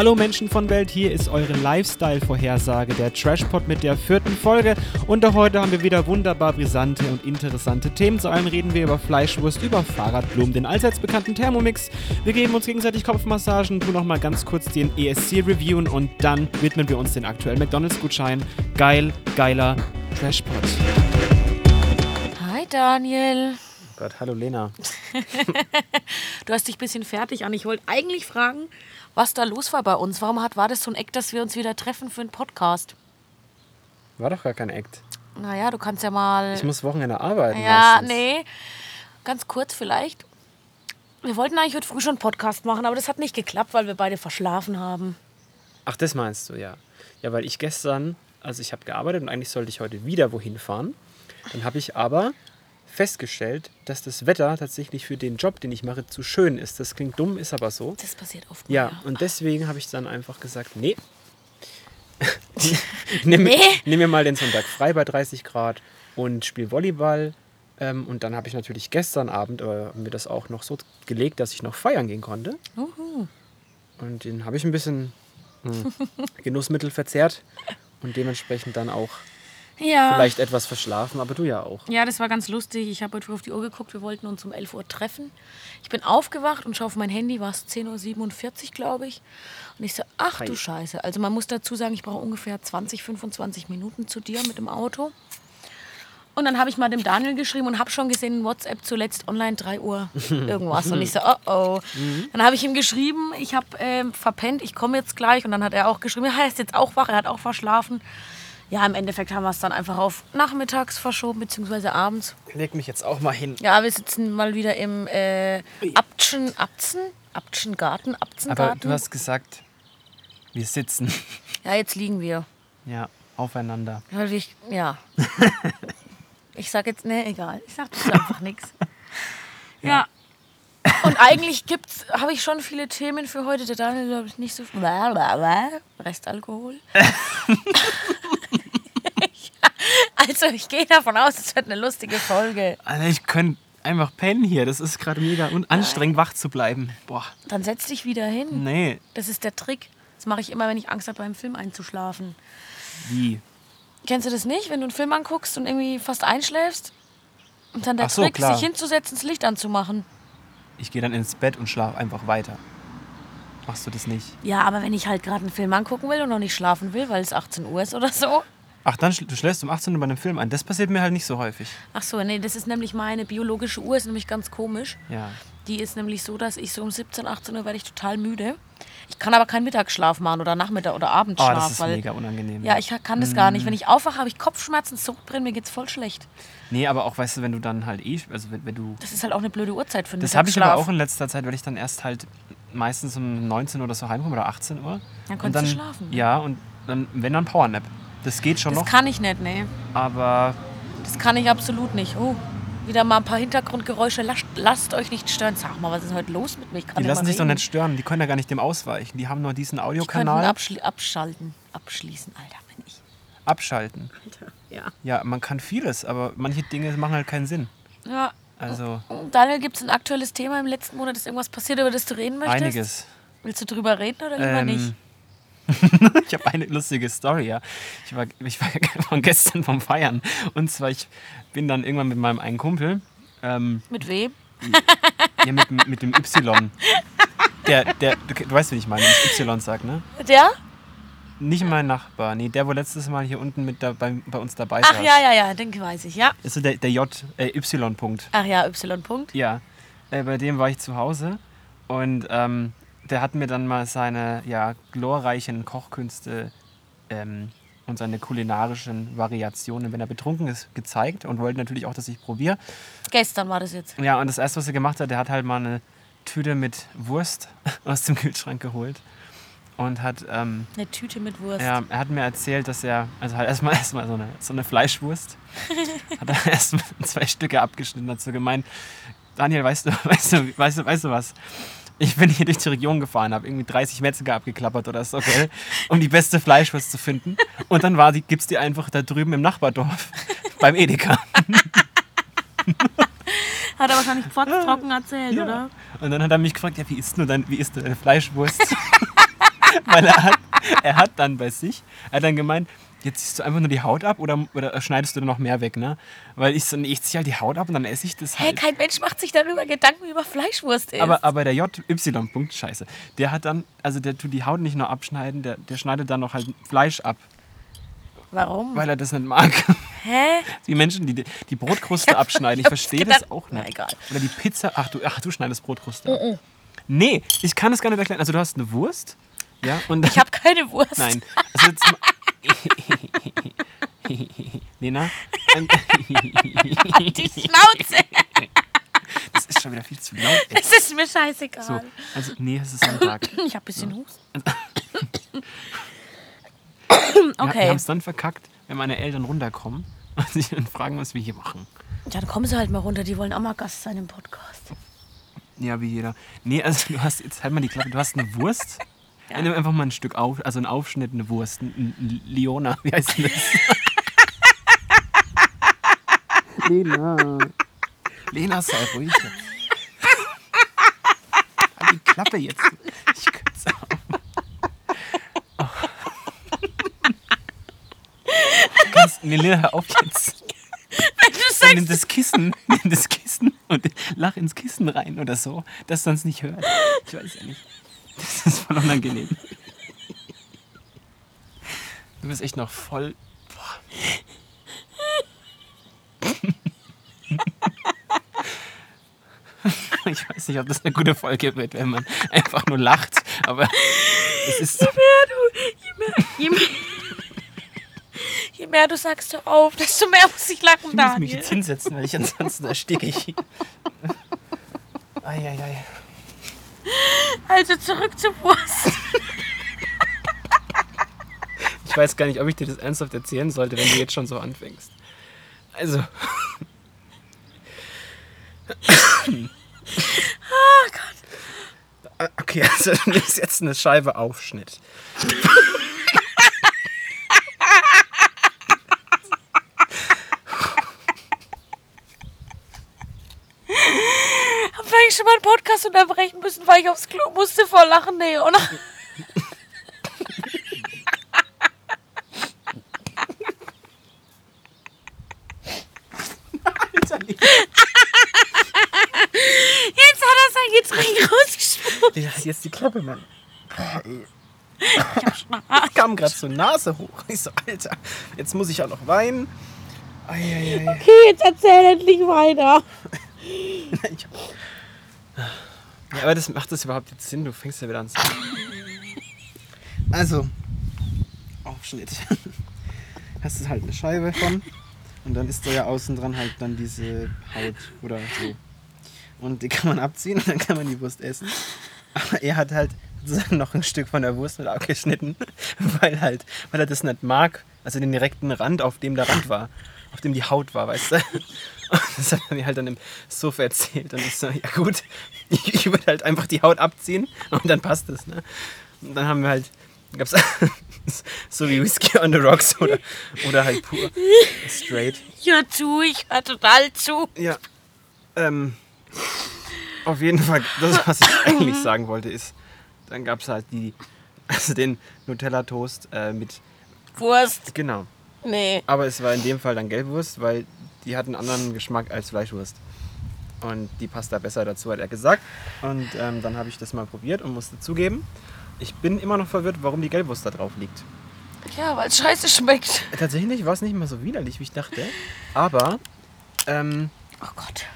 Hallo Menschen von Welt, hier ist eure Lifestyle-Vorhersage, der Trashpot mit der vierten Folge. Und auch heute haben wir wieder wunderbar brisante und interessante Themen. Zu allem reden wir über Fleischwurst, über Fahrradblumen, den allseits bekannten Thermomix. Wir geben uns gegenseitig Kopfmassagen, tun nochmal ganz kurz den ESC reviewen und dann widmen wir uns den aktuellen McDonalds-Gutschein. Geil, geiler Trashpot. Hi Daniel. Oh Gott, hallo Lena. Du hast dich ein bisschen fertig an. Ich wollte eigentlich fragen, was da los war bei uns. Warum hat, war das so ein Eck, dass wir uns wieder treffen für einen Podcast? War doch gar kein Act. Naja, du kannst ja mal. Ich muss Wochenende arbeiten. ja, meistens. nee. Ganz kurz vielleicht. Wir wollten eigentlich heute früh schon einen Podcast machen, aber das hat nicht geklappt, weil wir beide verschlafen haben. Ach, das meinst du, ja. Ja, weil ich gestern, also ich habe gearbeitet und eigentlich sollte ich heute wieder wohin fahren. Dann habe ich aber festgestellt, dass das Wetter tatsächlich für den Job, den ich mache, zu schön ist. Das klingt dumm, ist aber so. Das passiert oft. Ja, mal, und deswegen habe ich dann einfach gesagt, nee. nimm, Nee? nimm mir mal den Sonntag frei bei 30 Grad und spiel Volleyball. Ähm, und dann habe ich natürlich gestern Abend äh, mir das auch noch so gelegt, dass ich noch feiern gehen konnte. Uhu. Und den habe ich ein bisschen hm, Genussmittel verzehrt und dementsprechend dann auch Ja. vielleicht etwas verschlafen, aber du ja auch. Ja, das war ganz lustig. Ich habe heute früh auf die Uhr geguckt. Wir wollten uns um 11 Uhr treffen. Ich bin aufgewacht und schaue auf mein Handy, war es 10.47 Uhr, glaube ich. Und ich so, ach du Hi. Scheiße. Also man muss dazu sagen, ich brauche ungefähr 20, 25 Minuten zu dir mit dem Auto. Und dann habe ich mal dem Daniel geschrieben und habe schon gesehen in WhatsApp zuletzt online 3 Uhr irgendwas. Und ich so, oh oh. Dann habe ich ihm geschrieben, ich habe ähm, verpennt, ich komme jetzt gleich. Und dann hat er auch geschrieben, ja, er ist jetzt auch wach, er hat auch verschlafen. Ja, im Endeffekt haben wir es dann einfach auf nachmittags verschoben, beziehungsweise abends. Leg mich jetzt auch mal hin. Ja, wir sitzen mal wieder im äh, Abtschen, Abzen, Abtschen Garten, Aber Abzengarten. du hast gesagt, wir sitzen. ja, jetzt liegen wir. Ja, aufeinander. Weil ich, ja. ich sag jetzt, ne, egal. Ich sag das einfach nichts. Ja. Und eigentlich gibt's, habe ich schon viele Themen für heute. Der Daniel, glaube ich, nicht so viel. Restalkohol. Also ich gehe davon aus, es wird eine lustige Folge. Alter, ich könnte einfach pennen hier. Das ist gerade mega un anstrengend, wach zu bleiben. Boah, Dann setz dich wieder hin. nee. Das ist der Trick. Das mache ich immer, wenn ich Angst habe, beim Film einzuschlafen. Wie? Kennst du das nicht, wenn du einen Film anguckst und irgendwie fast einschläfst? Und dann der Ach so, Trick, klar. sich hinzusetzen, das Licht anzumachen. Ich gehe dann ins Bett und schlafe einfach weiter. Machst du das nicht? Ja, aber wenn ich halt gerade einen Film angucken will und noch nicht schlafen will, weil es 18 Uhr ist oder so. Ach, dann du schläfst um 18 Uhr bei einem Film ein. Das passiert mir halt nicht so häufig. Ach so, nee, das ist nämlich meine biologische Uhr, ist nämlich ganz komisch. Ja. Die ist nämlich so, dass ich so um 17, 18 Uhr werde ich total müde. Ich kann aber keinen Mittagsschlaf machen oder Nachmittag oder Oh, Abendschlaf. das ist weil, mega unangenehm. Ja, ich kann das gar nicht. Wenn ich aufwache, habe ich Kopfschmerzen, Sodbrennen, mir geht's voll schlecht. Nee, aber auch, weißt du, wenn du dann halt eh, also wenn, wenn du. Das ist halt auch eine blöde Uhrzeit für einen Das habe ich aber auch in letzter Zeit, weil ich dann erst halt meistens um 19 Uhr oder so heimkomme oder 18 Uhr. Dann konntest du schlafen. Ja, und dann, wenn dann Powernap. Das geht schon Das noch, kann ich nicht, nee. aber Das kann ich absolut nicht. Oh, wieder mal ein paar Hintergrundgeräusche. Lasst, lasst euch nicht stören. Sag mal, was ist heute los mit mir? Ich kann die lassen sich doch nicht stören. Die können ja gar nicht dem ausweichen. Die haben nur diesen Die Audiokanal. abschli abschalten, abschließen. Alter, bin ich. abschalten. Ja. Ja, man kann vieles, aber manche Dinge machen halt keinen Sinn. ja. Also Daniel, gibt es ein aktuelles Thema im letzten Monat? Ist irgendwas passiert, über das du reden möchtest? einiges. Willst du drüber reden oder lieber Ähm, nicht? ich habe eine lustige Story, ja. Ich war, ich war von gestern vom Feiern. Und zwar, ich bin dann irgendwann mit meinem einen Kumpel, ähm, Mit wem? ja, mit, mit dem Y. Der, der, du, weißt, wie ich meine, wenn ich Y sag, ne? Der? Nicht mein Nachbar, nee, der, wo letztes Mal hier unten mit da, bei, bei uns dabei Ach saß. ja, ja, ja, den weiß ich, ja. Ist so der, der J, äh, Y-Punkt. Ach ja, Y-Punkt. Ja, äh, bei dem war ich zu Hause und ähm, der hat mir dann mal seine ja, glorreichen Kochkünste ähm, und seine kulinarischen Variationen, wenn er betrunken ist, gezeigt und wollte natürlich auch, dass ich probiere. Gestern war das jetzt. Ja, und das erste, was er gemacht hat, der hat halt mal eine Tüte mit Wurst aus dem Kühlschrank geholt und hat, ähm, Eine Tüte mit Wurst. ja, er hat mir erzählt, dass er, also halt erstmal erstmal so eine, so eine Fleischwurst, hat er erstmal zwei Stücke abgeschnitten, hat so gemeint, Daniel, weißt du, weißt du, weißt du, weißt du was? Ich bin hier durch die Region gefahren, habe irgendwie 30 Metzger abgeklappert oder so, gell, um die beste Fleischwurst zu finden. Und dann war die, gibt's die einfach da drüben im Nachbardorf beim Edeka. Hat er wahrscheinlich trocken erzählt, Ja. oder? Und dann hat er mich gefragt, ja, wie isst du dein, wie isst du deine Fleischwurst? Weil er hat, er hat dann bei sich, er hat dann gemeint, jetzt ziehst du einfach nur die Haut ab oder, oder schneidest du noch mehr weg, ne? Weil ich nee, ich ziehe halt die Haut ab und dann esse ich das Hä, halt. kein Mensch macht sich darüber Gedanken, wie man Fleischwurst isst. Aber, aber der JY-Punkt, scheiße, der hat dann, also der tut die Haut nicht nur abschneiden, der, der schneidet dann noch halt Fleisch ab, Warum? weil er das nicht mag. Hä? Die Menschen, die die Brotkruste abschneiden, ich hab's verstehe das auch Na, nicht. egal. Oder die Pizza, ach du, ach, du schneidest Brotkruste ab. Nee, ich kann es gar nicht erklären. Also du hast eine Wurst, ja, und Ich habe keine Wurst. Nein. Also jetzt Lena, ähm, Die Schnauze. das ist schon wieder viel zu laut. Ey. Es ist mir scheißegal. So, also nee, es ist Sonntag. Ich habe ein bisschen Husten. Wir, wir Okay. haben es dann verkackt, wenn meine Eltern runterkommen und sich dann fragen, was wir hier machen. Ja, dann kommen sie halt mal runter. Die wollen auch mal Gast sein im Podcast. Ja, wie jeder. Nee, also du hast jetzt halt mal die Klappe, du hast eine Wurst. Nimm einfach mal ein Stück auf, also einen Aufschnitt, eine Wurst, ein, ein Leona, wie heißt denn das? Lena. Lena, sei ruhig. Halt die Klappe jetzt. Ich könnte auch. Oh. Kannst, nee, Lena, hör auf jetzt. Wenn du Dann nimm sagst, das Kissen, nimm das Kissen und lach ins Kissen rein oder so, dass es nicht hört. Ich weiß ja nicht. Das ist voll unangenehm. Du bist echt noch voll. Boah. Ich weiß nicht, ob das eine gute Folge wird, wenn man einfach nur lacht. Aber es ist so. je mehr du, je mehr, je mehr, je mehr du sagst, hör auf, desto mehr muss ich lachen, Ich muss mich Daniel. jetzt hinsetzen, weil ich ansonsten ersticke ich. Eieiei. Also zurück zur Wurst. Ich weiß gar nicht, ob ich dir das ernsthaft erzählen sollte, wenn du jetzt schon so anfängst. Also. Oh Gott. Okay, also du nimmst jetzt eine Scheibe Aufschnitt. Hab ich schon mal einen Podcast unterbrechen müssen, weil ich aufs Klo musste vor Lachen. Nee, oder? Jetzt hat er sein Getränk rausgespuckt. Ja, jetzt die Klappe, Mann. Ich kam gerade zur Nase hoch. Ich so, Alter, jetzt muss ich auch noch weinen. Eieiei. Okay, jetzt erzähl endlich weiter. Ich- Ja, aber das macht das überhaupt jetzt Sinn? Du fängst ja wieder an. Also, Aufschnitt. Hast du halt eine Scheibe von und dann ist da ja außen dran halt dann diese Haut oder so. Und die kann man abziehen und dann kann man die Wurst essen. Aber er hat halt sozusagen noch ein Stück von der Wurst mit abgeschnitten, weil halt, weil er das nicht mag. Also den direkten Rand, auf dem der Rand war, auf dem die Haut war, weißt du? Und das hat er mir halt dann im Sofa erzählt. Und ich so, ja gut, ich, ich würde halt einfach die Haut abziehen und dann passt es. Ne? Und dann haben wir halt, gab's so wie Whisky on the Rocks oder, oder halt pur straight. Hör zu, ich hör total zu. Ja. Ähm, auf jeden Fall, das, was ich eigentlich sagen wollte, ist, dann gab es halt die, also den Nutella-Toast äh, mit, Wurst. genau. Nee. Aber es war in dem Fall dann Gelbwurst, weil die hat einen anderen Geschmack als Fleischwurst. Und die passt da besser dazu, hat er gesagt. Und ähm, dann habe ich das mal probiert und musste zugeben, ich bin immer noch verwirrt, warum die Gelbwurst da drauf liegt. Ja, weil es scheiße schmeckt. Tatsächlich war es nicht mehr so widerlich, wie ich dachte. Aber ähm, Oh Gott.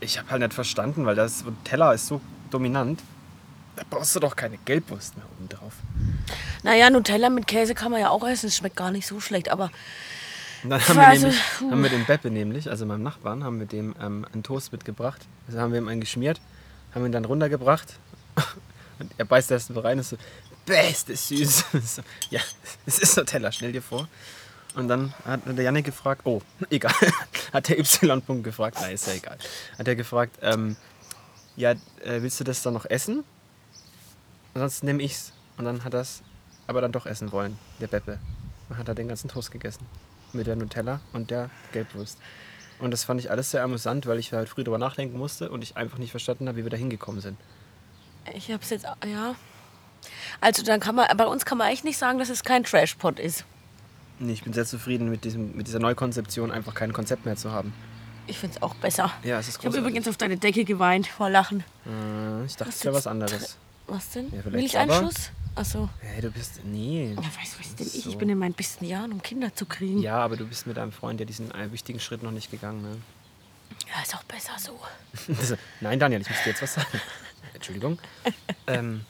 ich habe halt nicht verstanden, weil das Teller ist so dominant. Da brauchst du doch keine Gelbwurst mehr oben drauf. Naja, Nutella mit Käse kann man ja auch essen. Es schmeckt gar nicht so schlecht. Aber Und dann haben wir, Also, nämlich, haben wir dem Beppe nämlich, also meinem Nachbarn, haben wir dem ähm, einen Toast mitgebracht. Also haben wir ihm einen geschmiert, haben ihn dann runtergebracht. Und er beißt erst so rein und so, das süß. So, ja, es ist Nutella, stell dir vor. Und dann hat der Janik gefragt, oh, egal, hat der Y-Punkt gefragt, nein, ist ja egal. Hat er gefragt, ähm, ja, äh, willst du das dann noch essen? Ansonsten nehme ich's. Und dann hat er es aber dann doch essen wollen, der Beppe. Dann hat er den ganzen Toast gegessen. Mit der Nutella und der Gelbwurst. Und das fand ich alles sehr amüsant, weil ich halt früh drüber nachdenken musste und ich einfach nicht verstanden habe, wie wir da hingekommen sind. ich hab's jetzt. Ja. Also dann kann man, bei uns kann man echt nicht sagen, dass es kein Trashpot ist. Nee, ich bin sehr zufrieden mit, diesem, mit dieser Neukonzeption, einfach kein Konzept mehr zu haben. Ich finde es auch besser. Ja, es ist Ich habe großartig. übrigens auf deine Decke geweint vor Lachen. Äh, ich dachte, es wäre was anderes. Was denn? Ja, Milcheinschuss? Achso. Hey, du bist. Nee. Ja, weiß was denn ich? So. Ich bin in meinen besten Jahren, um Kinder zu kriegen. Ja, aber du bist mit deinem Freund ja diesen wichtigen Schritt noch nicht gegangen, ne? Ja, ist auch besser so. Also, Nein, Daniel, ich muss dir jetzt was sagen. Entschuldigung. ähm,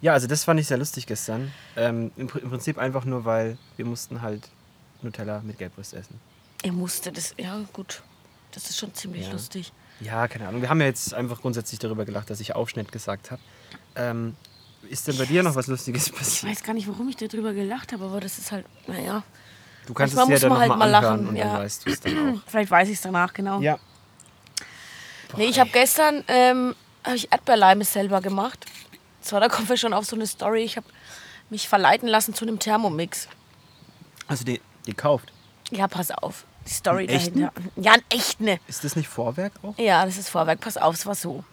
ja, also das fand ich sehr lustig gestern. Ähm, im, Im Prinzip einfach nur, weil wir mussten halt Nutella mit Gelbrüst essen. Er musste das, ja gut. Das ist schon ziemlich Ja. lustig. Ja, keine Ahnung. Wir haben ja jetzt einfach grundsätzlich darüber gelacht, dass ich Aufschnitt gesagt habe. Ähm, ist denn bei dir noch was Lustiges Ich passiert? weiß gar nicht, warum ich darüber gelacht habe, aber das ist halt, naja. Du kannst manchmal es dir muss dann halt mal lachen, und ja. dann weißt du es dann auch. Vielleicht weiß ich es danach, genau. Ja. Nee, ich habe gestern ähm, hab ich Erdbeerleime selber gemacht. Zwar, da kommen wir schon auf so eine Story. Ich habe mich verleiten lassen zu einem Thermomix. Also die, die kauft. Ja, pass auf. Die Story dahinter. Ja, ein echt ne. Ist das nicht Vorwerk auch? Ja, das ist Vorwerk. Pass auf, es war so.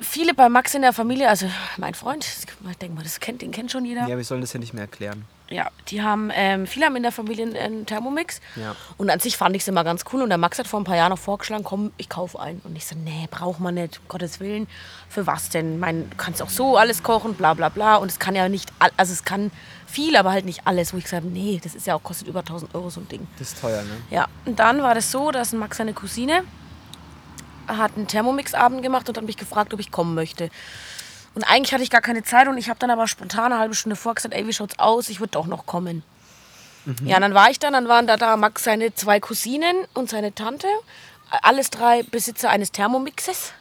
Viele bei Max in der Familie, also mein Freund, ich denke mal, das kennt, den kennt schon jeder. Ja, wir sollen das ja nicht mehr erklären. Ja, die haben, ähm, viele haben in der Familie einen, einen Thermomix. Ja. Und an sich fand ich es immer ganz cool. Und der Max hat vor ein paar Jahren noch vorgeschlagen, komm, ich kaufe einen. Und ich so, nee, braucht man nicht, um Gottes Willen. Für was denn? Mein, du kannst auch so alles kochen, bla bla bla. Und es kann ja nicht, all- also es kann viel, aber halt nicht alles. Wo ich gesagt habe, nee, das ist ja auch, kostet über 1000 Euro so ein Ding. Das ist teuer, ne? Ja, und dann war das so, dass Max seine Cousine hat einen Thermomix-Abend gemacht und hat mich gefragt, ob ich kommen möchte. Und eigentlich hatte ich gar keine Zeit und ich habe dann aber spontan eine halbe Stunde vorgesagt, ey, wie schaut's aus? Ich würde doch noch kommen. Ja, und dann war ich dann, dann waren da, da Max seine zwei Cousinen und seine Tante, alles drei Besitzer eines Thermomixes.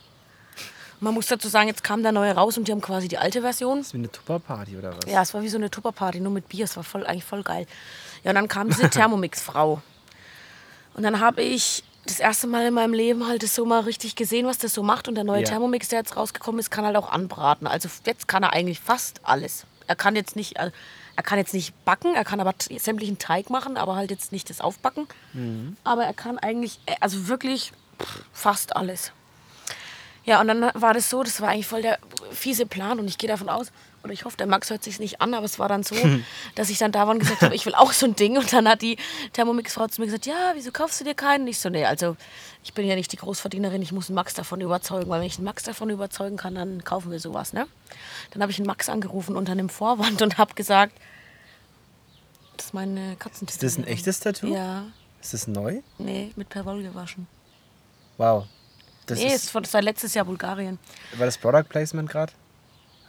Man muss dazu sagen, jetzt kam der neue raus und die haben quasi die alte Version. Das ist wie eine Tupperparty oder was? Ja, es war wie so eine Tupperparty, nur mit Bier. Es war voll, eigentlich voll geil. Ja, und dann kam diese Thermomix-Frau. Und dann habe ich das erste Mal in meinem Leben halt das so mal richtig gesehen, was das so macht. Und der neue Ja. Thermomix, der jetzt rausgekommen ist, kann halt auch anbraten. Also jetzt kann er eigentlich fast alles. Er kann jetzt nicht, äh, er kann jetzt nicht backen, er kann aber sämtlichen Teig machen, aber halt jetzt nicht das Aufbacken. Aber er kann eigentlich, äh, also wirklich fast alles. Ja, und dann war das so, das war eigentlich voll der fiese Plan und ich gehe davon aus, oder ich hoffe, der Max hört sich nicht an, aber es war dann so, dass ich dann da war und gesagt habe, ich will auch so ein Ding. Und dann hat die Thermomix-Frau zu mir gesagt, ja, wieso kaufst du dir keinen? Und ich so, nee, also ich bin ja nicht die Großverdienerin, ich muss den Max davon überzeugen, weil wenn ich den Max davon überzeugen kann, dann kaufen wir sowas, ne? Dann habe ich den Max angerufen unter einem Vorwand und habe gesagt, das ist meine Katzentüte. Ist das ein echtes Tattoo? Ja, Ist das neu? nee, mit Perwoll gewaschen. Wow. Das Nee, ist ist, von, das war letztes Jahr Bulgarien. war das Product Placement gerade?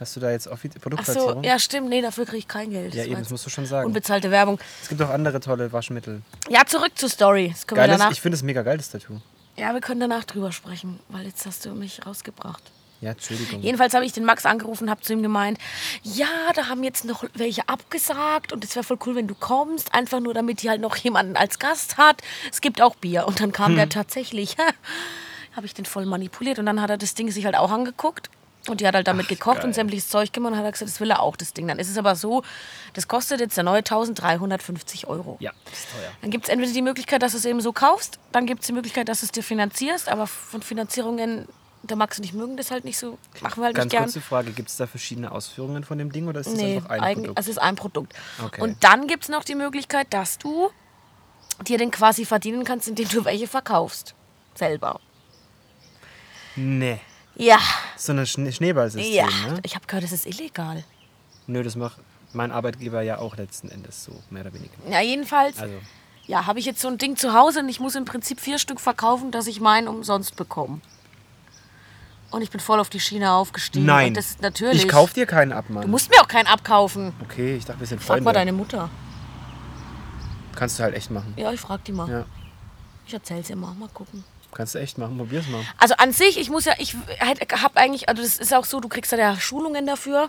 Hast du da jetzt offiziell Ach so, Produktplatzierung? ja, stimmt. Nee, dafür kriege ich kein Geld. Ja, Das eben, das musst du schon sagen. Unbezahlte Werbung. Es gibt auch andere tolle Waschmittel. Ja, zurück zur Story. Das können wir Geiles, danach. ich finde es mega geiles Tattoo. Ja, wir können danach drüber sprechen, weil jetzt hast du mich rausgebracht. Ja, Entschuldigung. Jedenfalls habe ich den Max angerufen und habe zu ihm gemeint, ja, da haben jetzt noch welche abgesagt und es wäre voll cool, wenn du kommst, einfach nur damit die halt noch jemanden als Gast hat. Es gibt auch Bier. Und dann kam der Hm. tatsächlich. habe ich den voll manipuliert und dann hat er das Ding sich halt auch angeguckt. Und die hat halt damit gekocht geil. und sämtliches Zeug gemacht und hat gesagt, das will er auch, das Ding. Dann ist es aber so, das kostet jetzt der neue 1350 Euro. Ja, das ist teuer. Dann gibt es entweder die Möglichkeit, dass du es eben so kaufst, dann gibt es die Möglichkeit, dass du es dir finanzierst, aber von Finanzierungen, der Max und ich mögen das halt nicht so, machen wir halt Ganz nicht gern. kurze Frage, gibt es da verschiedene Ausführungen von dem Ding oder ist das Nee, einfach ein eigen- Produkt? es ist ein Produkt. Okay. Und dann gibt es noch die Möglichkeit, dass du dir den quasi verdienen kannst, indem du welche verkaufst. Selber. nee. Ja. So ein Schne Schneeballsystem, Ja. ne? Ich habe gehört, das ist illegal. Nö, das macht mein Arbeitgeber ja auch letzten Endes so, mehr oder weniger. Ja, jedenfalls. Also, Ja, habe ich jetzt so ein Ding zu Hause und ich muss im Prinzip vier Stück verkaufen, dass ich meinen umsonst bekomme. Und ich bin voll auf die Schiene aufgestiegen. nein. Das ist natürlich. Ich kauf dir keinen ab, Mann. Du musst mir auch keinen abkaufen. okay, ich dachte, wir sind Frag Freunde. mal deine Mutter. Kannst du halt echt machen. Ja, ich frag die mal. Ja, Ich erzähl's ihr mal. Mal gucken. Kannst du echt machen. Probier's mal. Also an sich, ich muss ja, ich habe eigentlich, also das ist auch so, du kriegst da ja Schulungen dafür.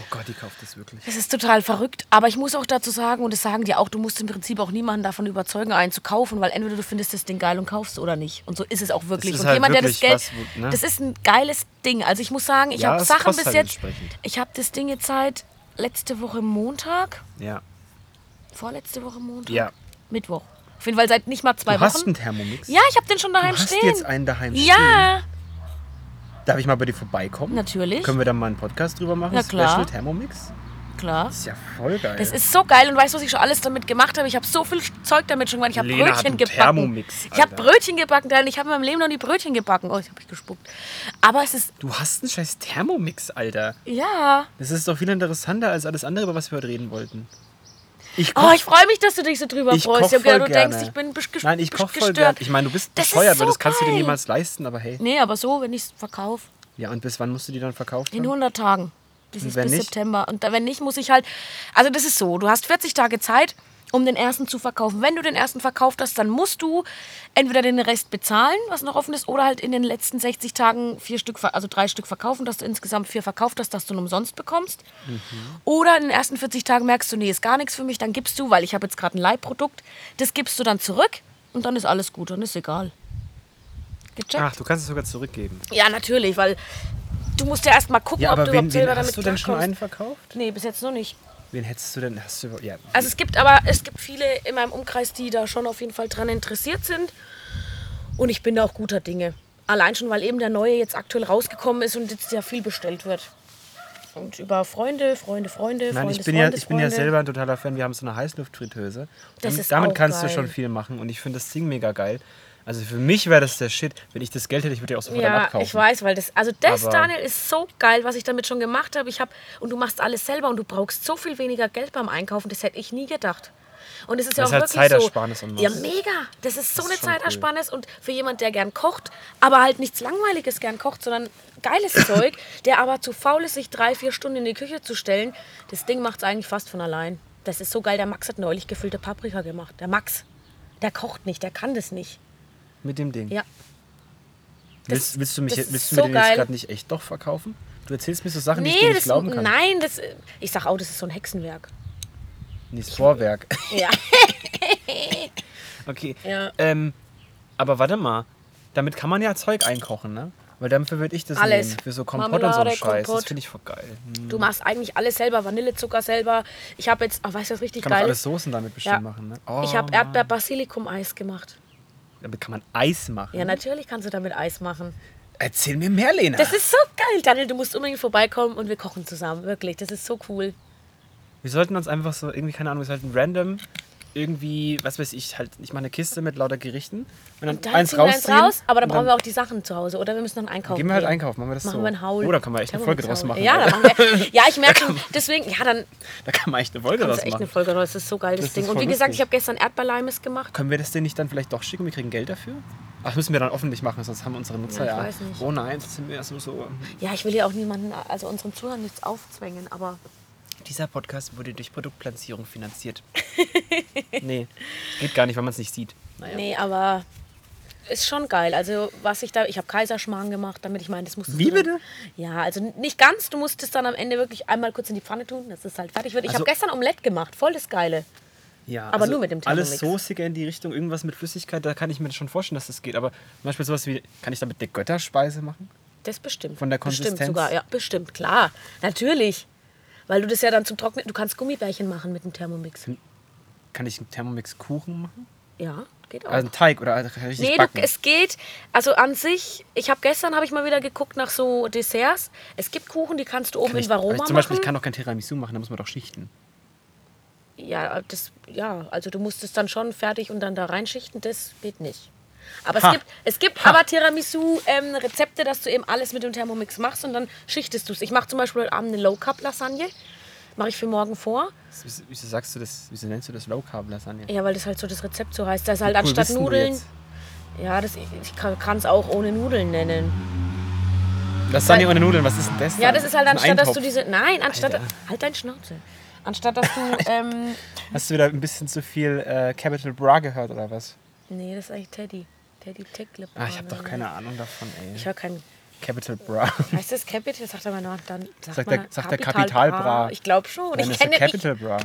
Oh Gott, die kauft das wirklich. Das ist total verrückt. Aber ich muss auch dazu sagen, und das sagen die auch, du musst im Prinzip auch niemanden davon überzeugen, einen zu kaufen, weil entweder du findest das Ding geil und kaufst oder nicht. Und so ist es auch wirklich. ist und halt jemand, der das Geld. was, ne? Das ist ein geiles Ding. Also ich muss sagen, ich Ja, habe Sachen bis halt jetzt. Ich habe das Ding jetzt seit letzte Woche Montag. Ja. Vorletzte Woche Montag? Ja. Mittwoch. Auf jeden Fall seit nicht mal zwei Du Wochen. hast einen Thermomix? ja, ich habe den schon daheim Du hast stehen. jetzt einen daheim stehen? Ja, Darf ich mal bei dir vorbeikommen? Natürlich. Können wir da mal einen Podcast drüber machen? Ja, klar. Special Thermomix? Klar. Das ist ja voll geil. Das ist so geil und weißt du, was ich schon alles damit gemacht habe? Ich habe so viel Zeug damit schon gemacht. Ich habe Brötchen gebacken. Thermomix, ich habe Alter. Brötchen gebacken, Daniel. Ich habe in meinem Leben noch nie Brötchen gebacken. Oh, jetzt habe ich gespuckt. Aber es ist, du hast einen scheiß Thermomix, Alter. ja. Das ist doch viel interessanter als alles andere, über was wir heute reden wollten. Ich Oh, koch, ich freue mich, dass du dich so drüber ich freust. koch Ich voll du gerne. denkst, ich bin bes- ges- Nein, ich koche voll gestört. gern. Ich meine, du bist Das bescheuert, so weil das kannst du dir geil. niemals leisten, aber hey. Nee, aber so, wenn ich es verkaufe. Ja, und bis wann musst du die dann verkaufen? In 100 Tagen. Das ist bis nicht? September. Und wenn nicht, muss ich halt. Also, das ist so: Du hast 40 Tage Zeit, um den ersten zu verkaufen. Wenn du den ersten verkauft hast, dann musst du entweder den Rest bezahlen, was noch offen ist, oder halt in den letzten 60 Tagen vier Stück, also drei Stück verkaufen, dass du insgesamt vier verkauft hast, dass du ihn umsonst bekommst. Oder in den ersten 40 Tagen merkst du, nee, ist gar nichts für mich, dann gibst du, weil ich habe jetzt gerade ein Leihprodukt, das gibst du dann zurück und dann ist alles gut, dann ist egal. Gecheckt? Ach, du kannst es sogar zurückgeben. Ja, natürlich, weil du musst ja erst mal gucken, Ja, ob du wen, überhaupt selber wen damit hast du denn schon einen verkauft? Nee, bis jetzt noch nicht. Wen hättest du denn? Hast du, ja, Also es gibt aber, es gibt viele in meinem Umkreis, die da schon auf jeden Fall dran interessiert sind. Und ich bin da auch guter Dinge. Allein schon, weil eben der neue jetzt aktuell rausgekommen ist und jetzt ja viel bestellt wird. Und über Freunde, Freunde, Freunde, Nein, Freundes, ich bin, ja, ich bin ja selber ein totaler Fan. Wir haben so eine Heißluftfritteuse. Das damit ist damit auch kannst geil. du schon viel machen und ich finde das Ding mega geil. Also für mich wäre das der Shit. Wenn ich das Geld hätte, ich würde ja auch sofort Ja, abkaufen. ich weiß, weil das, also das, Aber- Daniel, ist so geil, was ich damit schon gemacht habe. Ich habe und du machst alles selber und du brauchst so viel weniger Geld beim Einkaufen. Das hätte ich nie gedacht. Und es ist ja Das auch ist halt wirklich Zeitersparnis so. und ja, was. mega. Das ist so Das eine schon cool. Zeitersparnis und für jemand, der gern kocht, aber halt nichts Langweiliges gern kocht, sondern geiles Zeug, der aber zu faul ist, sich drei, vier Stunden in die Küche zu stellen. Das Ding macht es eigentlich fast von allein. Das ist so geil. Der Max hat neulich gefüllte Paprika gemacht. Der Max, der kocht nicht, der kann das nicht. Mit dem Ding. Ja. willst, willst du, mich, das willst du so mir den jetzt geil. gerade nicht echt doch verkaufen? Du erzählst mir so Sachen, die ich dir Nee, nicht das, glauben kann. nein, das, ich sag auch, das ist so ein Hexenwerk. Nee, das Vorwerk. Ja. Okay. Ja. Ähm, aber warte mal. Damit kann man ja Zeug einkochen, ne? Weil dafür würde ich das Alles. nehmen. Für so Kompott und so Marmelade, einen Scheiß. Das Kompott. finde ich voll geil. Hm. Du machst eigentlich alles selber, Vanillezucker selber. Ich habe jetzt, oh, weißt du, was richtig Kann geil ist? Soßen damit bestimmt Ja. machen, ne? Oh, ich habe. Erdbeer-Basilikum-Eis gemacht. Damit kann man Eis machen. Ja, natürlich kannst du damit Eis machen. Erzähl mir mehr, Lena. Das ist so geil, Daniel. Du musst unbedingt vorbeikommen und wir kochen zusammen. Wirklich, das ist so cool. wir sollten uns einfach so, irgendwie, keine Ahnung, wir sollten random irgendwie, was weiß ich, halt, ich mache eine Kiste mit lauter Gerichten und dann Dann eins ziehen wir eins rausziehen. raus, aber dann und brauchen wir auch die Sachen zu Hause. Oder wir müssen dann einkaufen. Gehen wir halt gehen. einkaufen, machen wir das Machen so. wir einen Haul. Oh, da kann man echt eine Folge draus machen. Ja, da machen wir. Ja, ich merke schon. Deswegen, ja, dann Da kann man echt eine Folge draus du echt eine machen. Folge draus. Das ist so geil, das, Das Ding. Und wie gesagt, ich habe gestern Erdbeerleimes gemacht. Können wir das denn nicht dann vielleicht doch schicken und wir kriegen Geld dafür? Ach, müssen wir dann öffentlich machen, sonst haben unsere Nutzer Ja, ja. ich weiß nicht. Oh nein, das sind wir so, so. Ja, ich will ja auch niemanden, also unseren Zuhörern nichts aufzwängen, aber Dieser Podcast wurde durch Produktplatzierung finanziert. nee, geht gar nicht, weil man es nicht sieht. Naja. nee, aber ist schon geil. Also was ich da, ich habe Kaiserschmarrn gemacht, damit ich meine, das musst du Wie drin- bitte? Ja, also nicht ganz. Du musst es dann am Ende wirklich einmal kurz in die Pfanne tun, dass es halt fertig wird. Ich Also- habe gestern Omelette gemacht, voll das Geile. Ja, Aber nur mit dem Alles Thermomix. Soßige in die Richtung, irgendwas mit Flüssigkeit, da kann ich mir schon vorstellen, dass das geht. Aber zum Beispiel sowas wie, kann ich damit eine Götterspeise machen? Das bestimmt. Von der Bestimmt Konsistenz? sogar, ja, bestimmt, klar. Natürlich. Weil du das ja dann zum Trocknen, du kannst Gummibärchen machen mit dem Thermomix. Kann ich einen Thermomix-Kuchen machen? Ja, geht auch. Also einen Teig oder richtig Nee, du, backen? es geht, also an sich, ich habe gestern, habe ich mal wieder geguckt nach so Desserts. Es gibt Kuchen, die kannst du oben Kann in Varoma aber ich, zum Beispiel, ich machen. kann doch kein Tiramisu machen, da muss man doch schichten. Ja, das, ja, also du musst es dann schon fertig und dann da reinschichten, das geht nicht. Aber Ha. es gibt, es gibt aber Tiramisu-Rezepte, dass du eben alles mit dem Thermomix machst und dann schichtest du es. Ich mache zum Beispiel heute Abend eine Low-Carb-Lasagne. Mache ich für morgen vor. Wieso, wieso sagst du das, wieso nennst du das Low Carb Lasagne? Ja, weil das halt so das Rezept so heißt. Das ist halt Cool, anstatt Nudeln. Ja, das, ich kann es auch ohne Nudeln nennen. Lasagne Weil- ohne Nudeln, was ist denn das? Ja, das ist halt anstatt, dass du diese. Nein, anstatt. Alter. Halt dein Schnauze. Anstatt dass du. ähm, Hast du wieder ein bisschen zu viel äh, Capital Bra gehört oder was? nee, das ist eigentlich Teddy. Teddy Tickle. Ah, ich habe doch keine Ahnung davon, Ich ey. höre kein. Capital Bra. Heißt das Capital? Sagt er mal noch. Dann sagt, Sagt der- sagt der Kapital Kapitalbra. Ich glaube schon. Nein, das ich kenne ich, Capital Bra.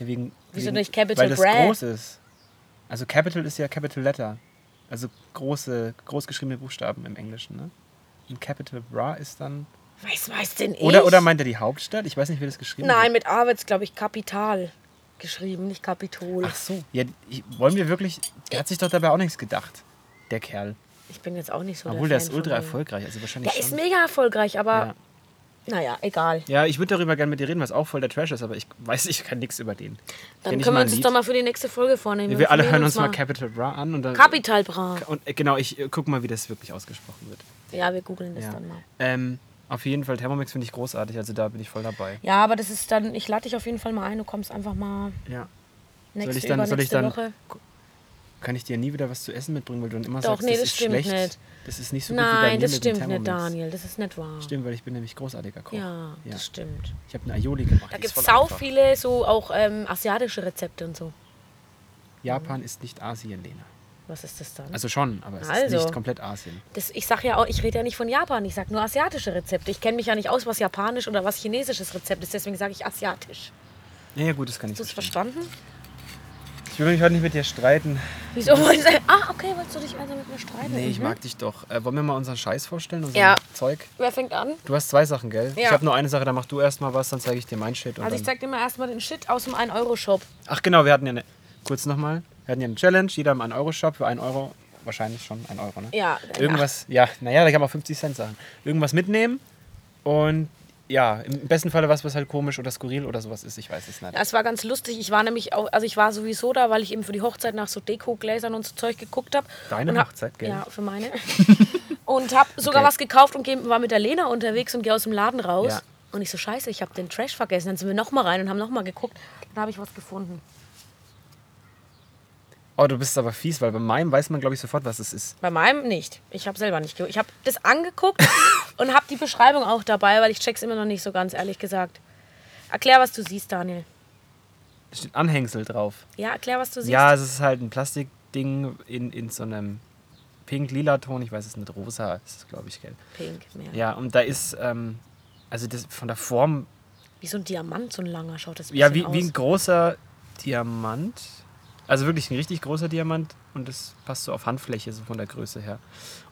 Ja, wegen, Wieso wegen, nicht Capital Weil das Bra? groß ist. Also Capital ist ja Capital Letter. Also große, großgeschriebene Buchstaben im Englischen, ne? Und Capital Bra ist dann. Was weiß denn ich? Oder, oder meint er die Hauptstadt? Ich weiß nicht, wie das geschrieben Nein, wird. mit A wird es, glaube ich, Kapital geschrieben, nicht Kapitol. Ach so. Ja, ich, wollen wir wirklich. Der hat sich doch dabei auch nichts gedacht. Der Kerl. Ich bin jetzt auch nicht so Obwohl, der Fan ist ultra erfolgreich. Also wahrscheinlich Der ist schon. mega erfolgreich, aber Ja. naja, egal. Ja, ich würde darüber gerne mit dir reden, was auch voll der Trash ist, aber ich weiß, ich kann nichts über den. Dann können wir uns das doch mal für die nächste Folge vornehmen. Wir alle informieren hören uns mal Capital Bra an und dann. Capital Bra. und, äh, genau, ich äh, guck mal, wie das wirklich ausgesprochen wird. Ja, wir googeln das Ja. dann mal. Ähm, auf jeden Fall, Thermomix finde ich großartig, also da bin ich voll dabei. Ja, aber das ist dann, ich lade dich auf jeden Fall mal ein, du kommst einfach mal Ja. nächste, ich dann- soll ich dann- Woche. Kann ich dir nie wieder was zu essen mitbringen, weil du dann immer Doch, sagst, nee, das, das ist stimmt schlecht. nicht. Das ist nicht so gut wie bei Nein, mir das mit dem stimmt nicht, Thermomix. Daniel, das ist nicht wahr. Stimmt, weil ich bin nämlich großartiger Koch. Ja, Ja. das stimmt. Ich habe eine Aioli gemacht. Da gibt ist es sau einfach. viele so auch ähm, asiatische Rezepte und so. Japan ist nicht Asien, Lena. Was ist das dann? Also schon, aber es ist Also. nicht komplett Asien. Das, ich sag ja auch, ich rede ja nicht von Japan, ich sag nur asiatische Rezepte. Ich kenne mich ja nicht aus, was japanisch oder was chinesisches Rezept ist, deswegen sage ich asiatisch. Ja, ja, gut, das kann ich Hast du es verstanden? Ich will mich heute nicht mit dir streiten. Wieso. Ah, okay, wolltest du dich also mit mir streiten? Nee, ich Mhm. mag dich doch. Äh, wollen wir mal unseren Scheiß vorstellen? Unser Ja. Zeug? Wer fängt an? Du hast zwei Sachen, gell? Ja. Ich habe nur eine Sache, dann mach du erstmal was, dann zeige ich dir mein Shit. Und Also ich zeig dir mal erstmal den Shit aus dem 1-Euro-Shop. Ach genau, wir hatten ja eine. Kurz nochmal. Wir hatten ja eine Challenge, jeder im 1-Euro-Shop für 1 Euro. Wahrscheinlich schon 1 Euro, ne? Ja. Irgendwas, ja, naja, da kann man auch 50 Cent sagen. Irgendwas mitnehmen und ja, im besten Falle was, was halt komisch oder skurril oder sowas ist, ich weiß es nicht. Ja, es war ganz lustig. Ich war nämlich auch, also ich war sowieso da, weil ich eben für die Hochzeit nach so Dekogläsern und so Zeug geguckt habe. Deine und hab, Hochzeit, gell? Ja, für meine. und habe sogar Okay. was gekauft und war mit der Lena unterwegs und gehe aus dem Laden raus. Ja. Und ich so, scheiße, ich habe den Trash vergessen. Dann sind wir nochmal rein und haben nochmal geguckt. Dann habe ich was gefunden. Oh, du bist aber fies, weil bei meinem weiß man, glaube ich, sofort, was es ist. Bei meinem nicht. Ich habe selber nicht geguckt. Ich habe das angeguckt und habe die Beschreibung auch dabei, weil ich check's immer noch nicht so ganz, ehrlich gesagt. Erklär, was du siehst, Daniel. Da steht Anhängsel drauf. Ja, erklär, was du siehst. Ja, es ist halt ein Plastikding in, in so einem pink-lila Ton. Ich weiß es nicht, rosa ist es, glaube ich, gell. Pink, mehr. Ja, und da ist, ähm, also das von der Form, Wie so ein Diamant, so ein langer schaut das ja, wie, wie aus. ein großer Diamant. Also wirklich ein richtig großer Diamant und das passt so auf Handfläche, so von der Größe her.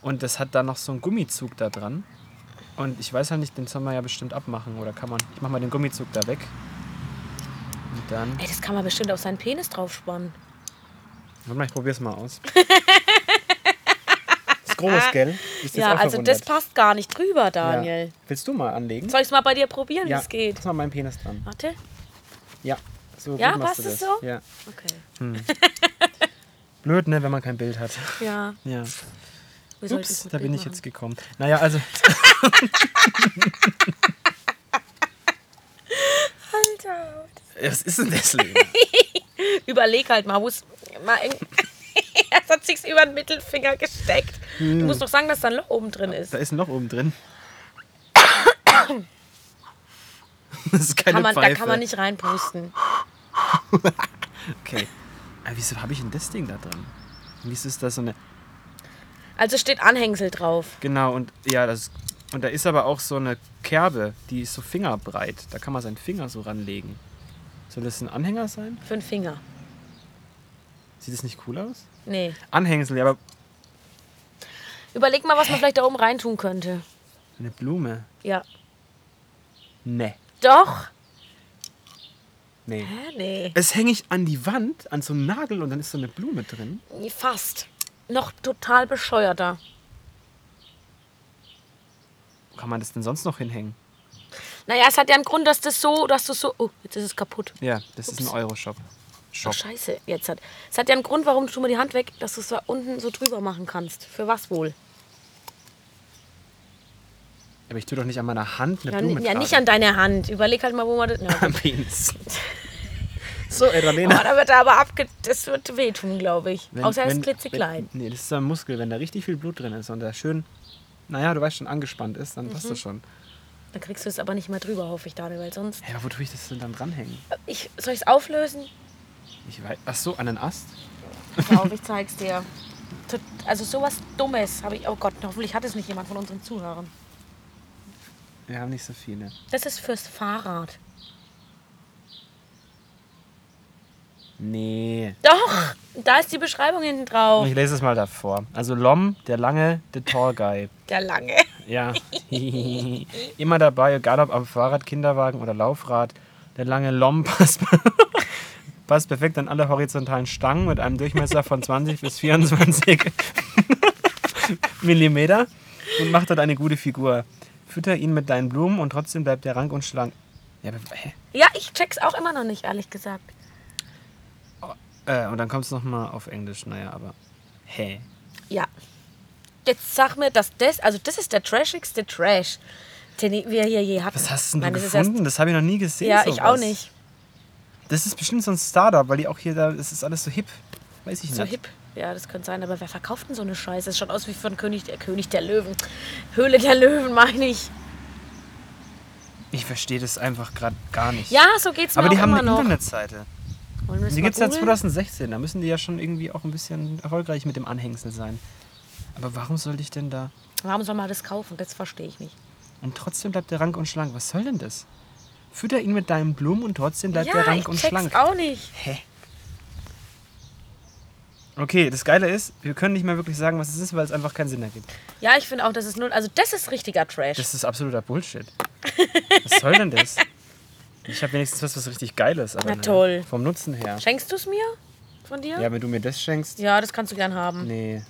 Und das hat da noch so einen Gummizug da dran. Und ich weiß halt nicht, den soll man ja bestimmt abmachen oder kann man. Ich mach mal den Gummizug da weg. Und dann. Ey, das kann man bestimmt auf seinen Penis draufspannen. Warte mal, ich probier's mal aus. ist groß, gell? Jetzt Ja, also das verwundert. passt gar nicht drüber, Daniel. Ja. Willst du mal anlegen? Soll ich es mal bei dir probieren, wie ja, es geht? Lass mal meinen Penis dran. Warte. Ja. So Ja, passt es so? Ja. Okay. Blöd, ne, wenn man kein Bild hat. Ja. Ja. Ups, da bin ich machen? jetzt gekommen. Naja, also. Alter. Was ist denn das, Lena? Überleg halt mal, wo es. Mal eng- Erst hat sich's über den Mittelfinger gesteckt. Du musst doch sagen, dass da ein Loch oben drin ist. Da ist ein Loch oben drin. Das ist keine Kann man, da Pfeife. kann man nicht reinpusten. Okay. Aber wieso habe ich denn das Ding da drin? Wieso ist da so eine. Also steht Anhängsel drauf. Genau, und ja, das. Und da ist aber auch so eine Kerbe, die ist so fingerbreit. Da kann man seinen Finger so ranlegen. Soll das ein Anhänger sein? Für den Finger. Sieht das nicht cool aus? Nee. Anhängsel, ja, aber Überleg mal, was man vielleicht da oben reintun könnte. eine Blume. Ja. Ne. Doch. Nee. Hä? Nee. Es hänge ich an die Wand, an so einen Nagel und dann ist so eine Blume drin. Nee, Fast. Noch total bescheuerter. Wo kann man das denn sonst noch hinhängen? Naja, es hat ja einen Grund, dass das so, dass du so. Oh, jetzt ist es kaputt. Ja, das ist ein Ups. Euro-Shop. Oh, Shop. scheiße, jetzt hat. Es hat ja einen Grund, warum tu mal die Hand weg, dass du es da unten so drüber machen kannst. Für was wohl? Aber ich tue doch nicht an meiner Hand eine Ja, Blume ja tragen. nicht an deine Hand. Überleg halt mal, wo man das. Ja, Am Penis. so, ey, oh, da wird er aber abge. Das wird wehtun, glaube ich. Wenn- Außer er ist klitzeklein. Wenn, nee, das ist so ein Muskel. Wenn da richtig viel Blut drin ist und der schön, naja, du weißt schon, angespannt ist, dann Mhm. passt das schon. Dann kriegst du es aber nicht mehr drüber, hoffe ich, Daniel, weil sonst. Aber wo tue ich das denn dann dranhängen? Ich, soll ich es auflösen? Ich weiß, ach so, an den Ast? Pass auf, ich zeig's dir. Also sowas Dummes habe ich. Oh Gott, hoffentlich hat es nicht jemand von unseren Zuhörern. Wir haben nicht so viele. Das ist fürs Fahrrad. Nee. Doch, da ist die Beschreibung hinten drauf. Ich lese es mal davor. Also Lom, der lange, the tall guy. Der lange. Ja. Immer dabei, egal ob am Fahrrad, Kinderwagen oder Laufrad. Der lange Lom passt, passt perfekt an alle horizontalen Stangen mit einem Durchmesser von 20 bis 24 Millimeter und mach dort eine gute Figur. Fütter ihn mit deinen Blumen und trotzdem bleibt er rank und schlank. Ja? Ja, ich check's auch immer noch nicht, ehrlich gesagt. Äh, und dann kommt es nochmal auf Englisch. Naja, aber. Hä? Ja. Jetzt sag mir, dass das, also das ist der trashigste Trash, den wir hier je hatten. Was hast denn du Nein, das erst- gefunden? Das habe ich noch nie gesehen. Ja, ich sowas. auch nicht. Das ist bestimmt so ein Startup, weil die auch hier da. Das ist alles so hip. Weiß ich So nicht. hip. Ja, das könnte sein, aber wer verkauft denn so eine Scheiße? Das schaut aus wie von König der, König der Löwen. Höhle der Löwen, meine ich. Ich verstehe das einfach gerade gar nicht. Ja, so geht's mir aber die auch haben immer eine noch. Internetseite. Wollen wir das Die mal gibt es seit googeln? 2016. Da müssen die ja schon irgendwie auch ein bisschen erfolgreich mit dem Anhängsel sein. Aber warum sollte ich denn da. Warum soll man das kaufen? Das verstehe ich nicht. Und trotzdem bleibt er rank und schlank. Was soll denn das? Fütter ihn mit deinen Blumen und trotzdem bleibt ja, er rank ich und check's schlank. auch nicht. Hä? Okay, das Geile ist, wir können nicht mehr wirklich sagen, was es ist, weil es einfach keinen Sinn ergibt. Ja, ich finde auch, das ist null. Also, das ist richtiger Trash. Das ist absoluter Bullshit. Was soll denn das? Ich habe wenigstens was, was richtig Geiles. Aber Na naja, toll. Vom Nutzen her. Schenkst du es mir? Von dir? Ja, wenn du mir das schenkst. Ja, das kannst du gern haben. Nee.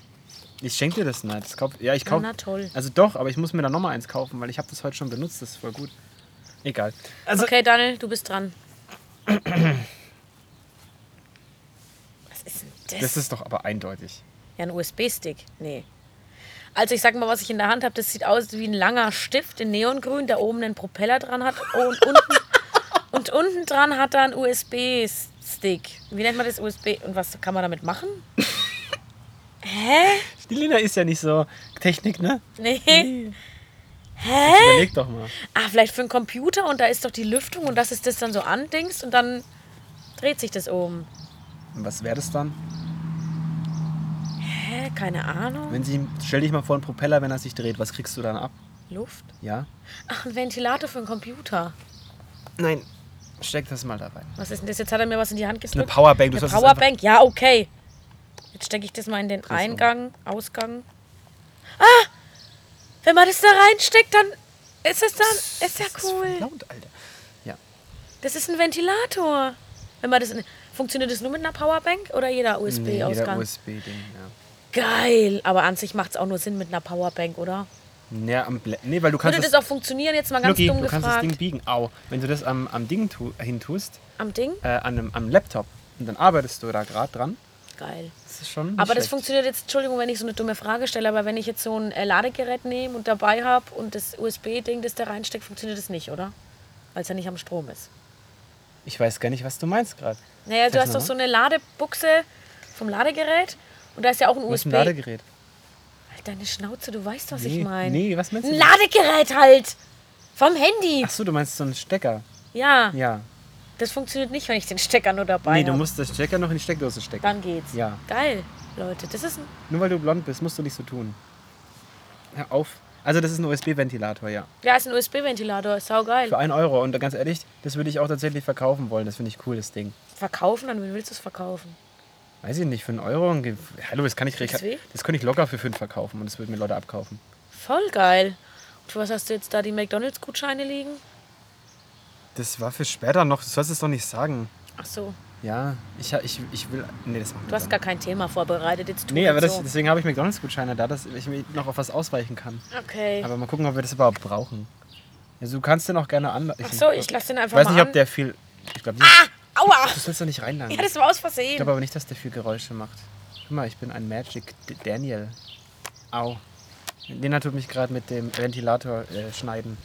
Ich schenke dir das nicht. Das kauf, ja, ich Na, kauf, na toll. Also doch, aber ich muss mir da nochmal eins kaufen, weil ich habe das heute schon benutzt. Das ist voll gut. Egal. Also, Okay, Daniel, du bist dran. Das? das ist doch aber eindeutig. ja, ein USB-Stick. Nee. Also ich sag mal, was ich in der Hand habe, das sieht aus wie ein langer Stift in Neongrün, der oben einen Propeller dran hat. Und unten, und unten dran hat er einen USB-Stick. Wie nennt man das USB? Und was kann man damit machen? Hä? Die Lina ist ja nicht so Technik, ne? Nee. Überleg doch mal. Ah, vielleicht für einen Computer und da ist doch die Lüftung und das ist das dann so andingst und dann dreht sich das oben. Und was wäre das dann? Hä? Keine Ahnung. Wenn sie, stell dich mal vor einen Propeller, wenn er sich dreht. Was kriegst du dann ab? Luft? Ja? Ach, ein Ventilator für einen Computer. Nein. Steck das mal da rein. Was ist denn das? Jetzt hat er mir was in die Hand Eine gedrückt. Powerbank. Du Eine sollst Powerbank? Ja, okay. Jetzt stecke ich das mal in den Eingang, Ausgang. Ah! Wenn man das da reinsteckt, dann ist es dann. Ist ja Das ist cool. laut, Alter. Ja. Das ist ein Ventilator. Wenn man das in, funktioniert das nur mit einer Powerbank oder jeder Nee, jeder USB-Ausgang? USB-Ding, ja. Geil. Aber an sich macht es auch nur Sinn mit einer Powerbank, oder? Ja, am Blä nee, weil du kannst Würde das, das auch funktionieren? Jetzt mal ganz Luki, dumm du kannst das gefragt. Ding biegen. Au. Wenn du das am, am Ding tu, hin tust, Am Ding? äh, an einem, am Laptop, und dann arbeitest du da gerade dran, Geil. das ist schon Aber das schlecht. funktioniert jetzt, Entschuldigung, wenn ich so eine dumme Frage stelle, aber wenn ich jetzt so ein äh, Ladegerät nehme und dabei habe und das USB-Ding, das da reinsteckt, funktioniert das nicht, oder? Weil es ja nicht am Strom ist. Ich weiß gar nicht, was du meinst gerade. Naja, du Sag's hast doch so eine Ladebuchse vom Ladegerät und da ist ja auch ein Was ist USB. ein Ladegerät? Halt deine Schnauze, du weißt, was Nee, ich meine. nee, was meinst Ein du? Ladegerät halt! Vom Handy! Achso, du meinst so einen Stecker. Ja, Ja. das funktioniert nicht, wenn ich den Stecker nur dabei Nee, du habe. musst das Stecker noch in die Steckdose stecken. Dann geht's. Ja. Geil, Leute. Das ist ein. Nur weil du blond bist, musst du nicht so tun. Hör auf. Also das ist ein USB-Ventilator, ja. Ja, ist ein USB-Ventilator. Ist saugeil. Für 1 Euro. Und ganz ehrlich, das würde ich auch tatsächlich verkaufen wollen. Das finde ich cool, das Ding. Verkaufen? Dann wen willst du es verkaufen? Weiß ich nicht, für einen Euro? Hallo, das kann ich weh? Das könnte ich locker für 5 verkaufen und das würden mir Leute abkaufen. Voll geil. Und für was hast du jetzt da die McDonalds-Gutscheine liegen? Das war für später noch, du sollst es doch nicht sagen. Ach so, Ja, ich, ich, ich will. Nee, das machen wir du hast dann. gar kein Thema vorbereitet. Jetzt Nee, nicht aber das, so. deswegen habe ich McDonalds-Gutscheine da, dass ich mir noch auf was ausweichen kann. Okay. Aber mal gucken, ob wir das überhaupt brauchen. Also du kannst den auch gerne an. Ach so, ich lasse den Ich einfach weiß mal nicht, an. ob der viel. Ich glaube, ah, aua! du sollst doch nicht reinlangen. Ja, das war aus ich Versehen. glaube aber nicht, dass der viel Geräusche macht. Guck mal, ich bin ein Magic D Daniel. Au. Lena tut mich gerade mit dem Ventilator äh, schneiden.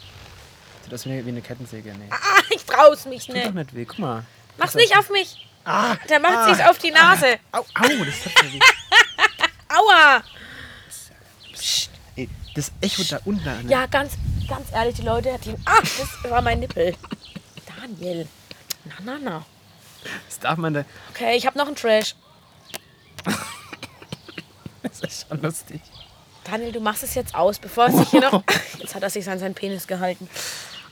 Sieht aus wie wie eine Kettensäge. Nee. Ah, ich trau's mich Tut doch nicht. nicht weh, guck mal. Mach's nicht auf mich. Ah, Der macht sich's auf die Nase. au, au, das tut mir weh. Aua! Ey, das Echo da unten. Ne? Ja, ganz, ganz ehrlich, die Leute hat ihn. Ah, das war mein Nippel. Daniel. Na, na, na. Das darf man da. Okay, ich habe noch einen Trash. Das ist schon lustig. Daniel, du machst es jetzt aus, bevor es sich hier noch. Jetzt hat er sich an seinen Penis gehalten.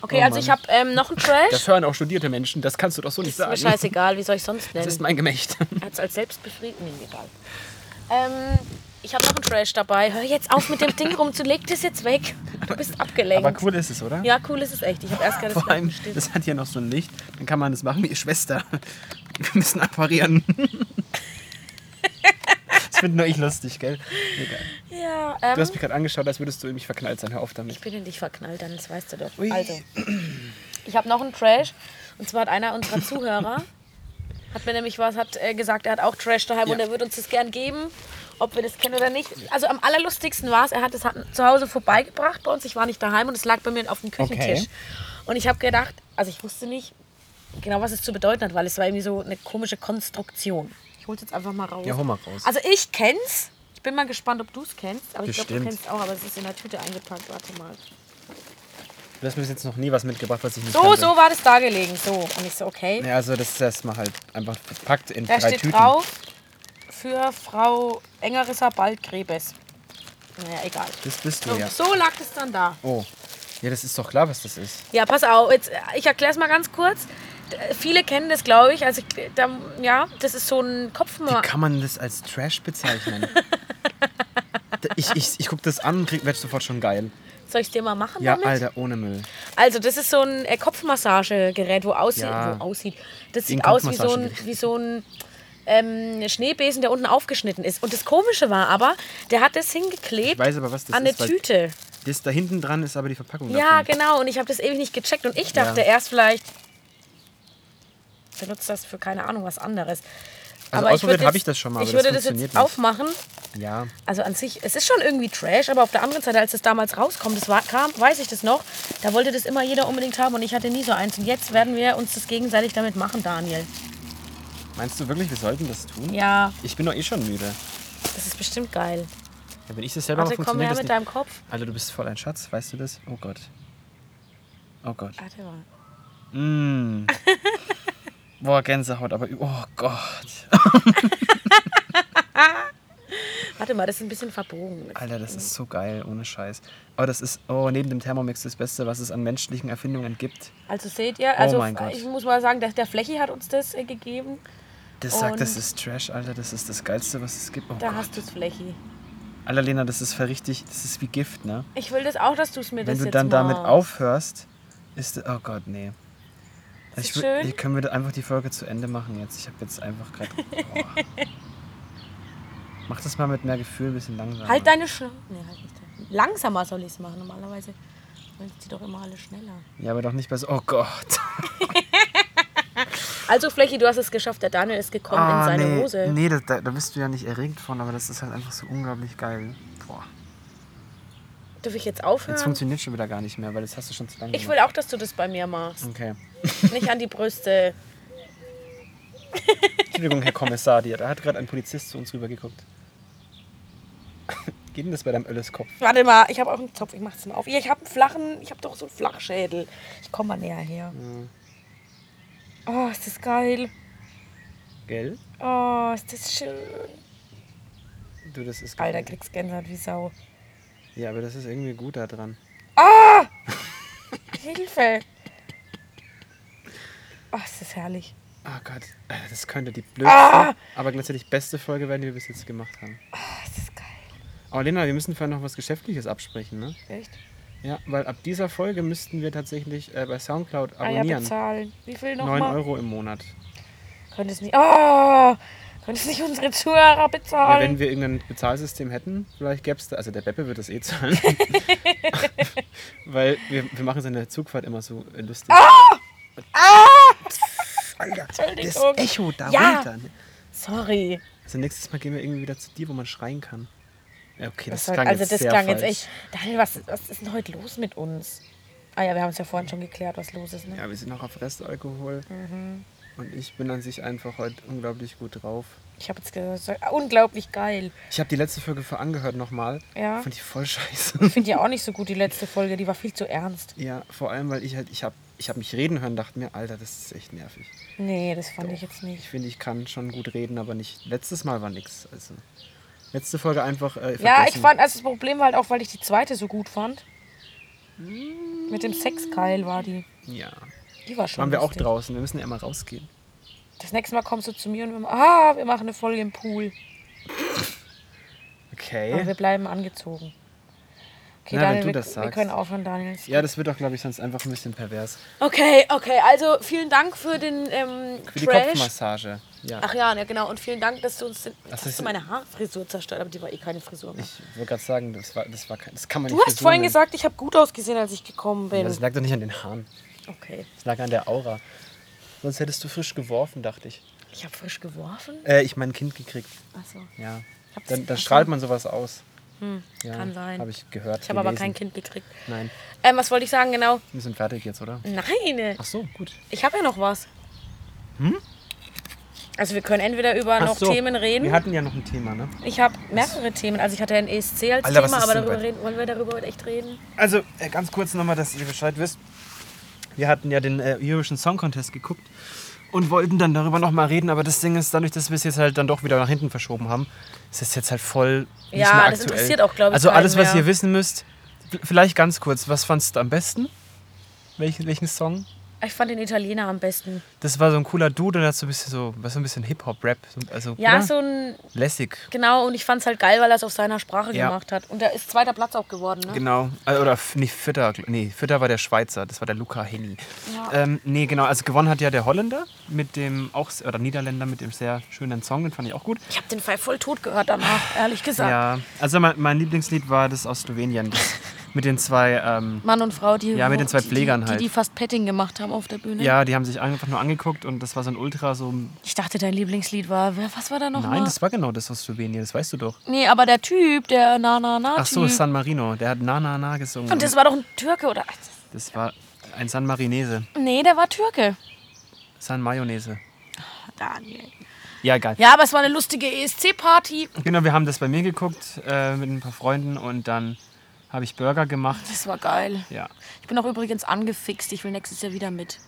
Okay, Oh also ich habe ähm, noch einen Trash. Das hören auch studierte Menschen, das kannst du doch so nicht ist mir sagen. scheißegal, wie soll ich sonst Das ist nennen? mein Gemächt. Er hat als Selbstbefriedigung egal. Ähm, ich habe noch einen Trash dabei. Hör jetzt auf mit dem Ding rum, du leg das jetzt weg. Du bist abgelenkt. Aber cool ist es, oder? Ja, cool ist es echt. Ich habe erst gerade Vor allem, das hat hier noch so ein Licht. Dann kann man das machen wie Schwester. Wir müssen apparieren. Das finde nur ich lustig, gell? Egal. Ja, ähm, Du hast mich gerade angeschaut, als würdest du in mich verknallt sein. Hör auf damit. ich bin in dich verknallt, dann das weißt du doch. Ui. Also, ich habe noch einen Trash. Und zwar hat einer unserer Zuhörer, hat mir nämlich was, hat äh, gesagt, er hat auch Trash daheim Ja. und er würde uns das gern geben, ob wir das kennen oder nicht. Also am allerlustigsten war es, er hat es zu Hause vorbeigebracht bei uns. Ich war nicht daheim und es lag bei mir auf dem Küchentisch. Okay. Und ich habe gedacht, also ich wusste nicht genau, was es zu bedeuten hat, weil es war irgendwie so eine komische Konstruktion. Ich hol's jetzt einfach mal raus. Ja, hol mal raus. Also ich kenn's. Ich bin mal gespannt, ob du es kennst. Aber ich glaube, du Bestimmt. kennst auch. Aber es ist in der Tüte eingepackt. Warte mal. Du hast mir bis jetzt noch nie was mitgebracht, was ich nicht So, kannte. so war das da gelegen. So. Und ich so, okay. Ja, also das ist erstmal halt einfach verpackt in Da drei steht Tüten. drauf für Frau Engerisser Baldgräbes. Naja, egal. Das bist du, So, ja. so lag es dann da. Oh. Ja, das ist doch klar, was das ist. Ja, pass auf. Jetzt, ich erkläre es mal ganz kurz. Viele kennen das, glaube ich. Also, ich, da, ja, das ist so ein Wie Kopfma. kann man das als Trash bezeichnen? Ich ich, ich gucke das an und krieg- werd sofort schon geil. Soll ich dir mal machen Ja, damit? Alter, ohne Müll. Also, das ist so ein äh, Kopfmassagegerät, wo, aussieht, Ja. wo aussieht. Das Wie sieht aus wie so ein, wie so ein ähm, Schneebesen, der unten aufgeschnitten ist. Und das Komische war aber, der hat das hingeklebt Ich weiß aber, was das an eine ist, weil Tüte. Das da hinten dran ist aber die Verpackung Ja, davon. genau. Und ich habe das ewig nicht gecheckt. Und ich dachte Ja. erst vielleicht, benutzt das für keine Ahnung was anderes. Also ich ausprobiert habe ich das schon mal, Ich aber das würde das funktioniert jetzt nicht. aufmachen. Ja, Also an sich, es ist schon irgendwie Trash, aber auf der anderen Seite, als das damals rauskommt, das war, kam, weiß ich das noch, da wollte das immer jeder unbedingt haben und ich hatte nie so eins. Und jetzt werden wir uns das gegenseitig damit machen, Daniel. Meinst du wirklich, wir sollten das tun? Ja, Ich bin doch eh schon müde. das ist bestimmt geil. Ja, wenn ich das selber Warte, mache, komm her mit deinem Kopf. Alter, du bist voll ein Schatz, weißt du das? Oh Gott. Oh Gott. Warte mal. Mm. Boah, Gänsehaut, aber oh Gott. Warte mal, das ist ein bisschen verbogen. Alter, das ist so geil, ohne Scheiß. Aber das ist, oh, neben dem Thermomix das Beste, was es an menschlichen Erfindungen gibt. Also seht ihr, also Oh mein Gott. ich muss mal sagen, der, der Flächi hat uns das äh, gegeben. Das sagt, das ist Trash, Alter, das ist das Geilste, was es gibt. Oh Da Gott. hast du es Flächi. Alter, Lena, das ist verrichtig, das ist wie Gift, ne? Ich will das auch, dass du es mir Wenn das du jetzt dann damit machst. aufhörst, ist, oh Gott, nee. Ist Ich wür- schön? Können wir da einfach die Folge zu Ende machen jetzt? Ich habe jetzt einfach gerade. Oh. Mach das mal mit mehr Gefühl, ein bisschen langsamer. Halt deine Schnauze. Nee, halt nicht. Langsamer soll ich es machen. Normalerweise wollen die doch immer alle schneller. Ja, aber doch nicht bei so. Oh Gott. Also Flächi, du hast es geschafft. Der Daniel ist gekommen in seine Ah, nee, Hose. Nee, da, da da bist du ja nicht erregt von, aber das ist halt einfach so unglaublich geil. Boah. Darf ich jetzt Jetzt aufhören? funktioniert schon wieder gar nicht mehr, weil das hast du schon zu lange Ich gemacht. will auch, dass du das bei mir machst. Okay. Nicht an die Brüste. Entschuldigung, Herr Kommissar, da hat gerade ein Polizist zu uns rübergeguckt. Geht denn das bei deinem Ölleskopf? Warte mal, ich habe auch einen Zopf. Ich mach's mal auf. Ich habe einen flachen, ich habe doch so einen Flachschädel. Ich komme mal näher her. Oh, ist das geil. Gell? Oh, ist das schön. Du, das ist Alter, kriegst Gänsehaut wie Sau. Ja, aber das ist irgendwie gut da dran. Hilfe. Oh, ist das herrlich. Oh Gott, das könnte die blödste, aber gleichzeitig beste Folge werden, die wir bis jetzt gemacht haben. Oh, ist das geil. Aber Lena, wir müssen vorher noch was Geschäftliches absprechen, ne? Echt? Ja, weil ab dieser Folge müssten wir tatsächlich äh, bei Soundcloud Ah ja, abonnieren. bezahlen. Wie viel 9 nochmal? Euro im Monat. Könnte es nicht. Oh, könnte es nicht unsere Zuhörer Ja, bezahlen? wenn wir irgendein Bezahlsystem hätten, vielleicht gäbe es da, also der Beppe wird das eh zahlen. weil wir, wir machen seine Zugfahrt immer so lustig. Alter, das. Echo da Ja. runter. ne? Sorry. Also nächstes Mal gehen wir irgendwie wieder zu dir, wo man schreien kann. Okay, das, Das klang also das klang falsch. jetzt echt. Daniel, was, was ist denn heute los mit uns? Ah ja, wir haben es ja vorhin schon geklärt, was los ist. Ne? Ja, wir sind noch auf Restalkohol. Mhm. Und ich bin an sich einfach heute unglaublich gut drauf. Ich habe jetzt gesagt, unglaublich geil. Ich habe die letzte Folge für angehört nochmal. Ja. Fand ich voll scheiße. Ich finde ja auch nicht so gut die letzte Folge, die war viel zu ernst. ja, vor allem, weil ich halt, ich habe ich hab mich reden hören, dachte mir, Alter, das ist echt nervig. Nee, das fand ich jetzt Ich nicht. finde, ich kann schon gut reden, aber nicht. Letztes Mal war nix. Also, letzte Folge einfach. Äh, Ja, ich fand, also das Problem war halt auch, weil ich die zweite so gut fand. Mit dem Sexkeil war die. Ja. Die war schon. Waren wir auch draußen. Wir müssen ja immer rausgehen. Das nächste Mal kommst du zu mir und wir, ma- ah, wir machen eine Folge im Pool. Aber Okay. wir bleiben angezogen. Okay, Na, Daniel, wenn du wir, das wir sagst. können aufhören, Daniel. Ja, das wird doch, glaube ich, sonst einfach ein bisschen pervers. Okay, okay, also vielen Dank für den ähm, Für die Trash. Kopfmassage. Ja. Ach ja, ne, genau. Und vielen Dank, dass du uns den, Das hast du meine Haarfrisur zerstört, aber die war eh keine Frisur mehr. Ich wollte gerade sagen, das, war, das, war, das kann man Du nicht hast Frisur vorhin nennen. gesagt, ich habe gut ausgesehen, als ich gekommen bin. Ja, das lag doch nicht an den Haaren. okay. Das lag an der Aura. Sonst hättest du frisch geworfen, dachte ich. Ich habe frisch geworfen. Äh, ich mein Kind gekriegt. Achso. Ja. hab's- Dann, dann ach so. strahlt man sowas aus. ja, kann sein. Habe ich gehört. Ich habe aber kein Kind gekriegt. Nein. Ähm, was wollte ich sagen genau? Wir sind fertig jetzt, oder? Nein, Ach so, gut. ich habe ja noch was. Also wir können entweder über noch so, Themen reden. Wir hatten ja noch ein Thema, ne? Ich habe mehrere Themen. Also ich hatte ein ESC als Alter, Thema, aber darüber reden, wollen wir darüber heute echt reden? Also, äh, ganz kurz nochmal, dass ihr Bescheid wisst. Wir hatten ja den äh, Eurovision Song Contest geguckt und wollten dann darüber nochmal reden, aber das Ding ist, dadurch, dass wir es jetzt halt dann doch wieder nach hinten verschoben haben, ist es jetzt halt voll nicht Ja, mehr das aktuell. interessiert auch, glaub ich, Also alles, was mehr. ihr wissen müsst, vielleicht ganz kurz, was fandst du am besten? Welchen, welchen Song? Ich fand den Italiener am besten. Das war so ein cooler Dude und der hat so ein bisschen so, was so ein bisschen Hip-Hop-Rap. So, also, Ja, oder? so ein. lässig. Genau, und ich fand es halt geil, weil er es auf seiner Sprache Ja. gemacht hat. Und er ist zweiter Platz auch geworden, ne? Genau. Äh, Oder nicht Vierter. Nee, Vierter war der Schweizer. Das war der Luca Henny. Ähm, nee, genau. Also gewonnen hat ja der Holländer mit dem auch, oder Niederländer mit dem sehr schönen Song. Den fand ich auch gut. Ich habe den Fall voll tot gehört danach, ehrlich gesagt. Ja. Also mein, mein Lieblingslied war das aus Slowenien. Das mit den zwei, ähm, Mann und Frau, die, Ja, mit den zwei Pflegern die, halt. die, die fast Petting gemacht haben auf der Bühne. ja, die haben sich einfach nur angeguckt und das war so ein Ultra so. Ich dachte, dein Lieblingslied war. Was war da noch? Nein, mal? das war genau das aus Slowenien. Das weißt du doch. Nee, aber der Typ, der Na Na Na. Ach so. San Marino. Der hat Na Na Na gesungen. Und das war doch ein Türke, oder? das war ein San Marinese. Nee, der war Türke. San Mayonnaise. Daniel. Ja, egal. Ja, aber es war eine lustige ESC-Party. Genau, wir haben das bei mir geguckt äh, mit ein paar Freunden und dann habe ich Burger gemacht. Das war geil. Ja. Ich bin auch übrigens angefixt. Ich will nächstes Jahr wieder mit.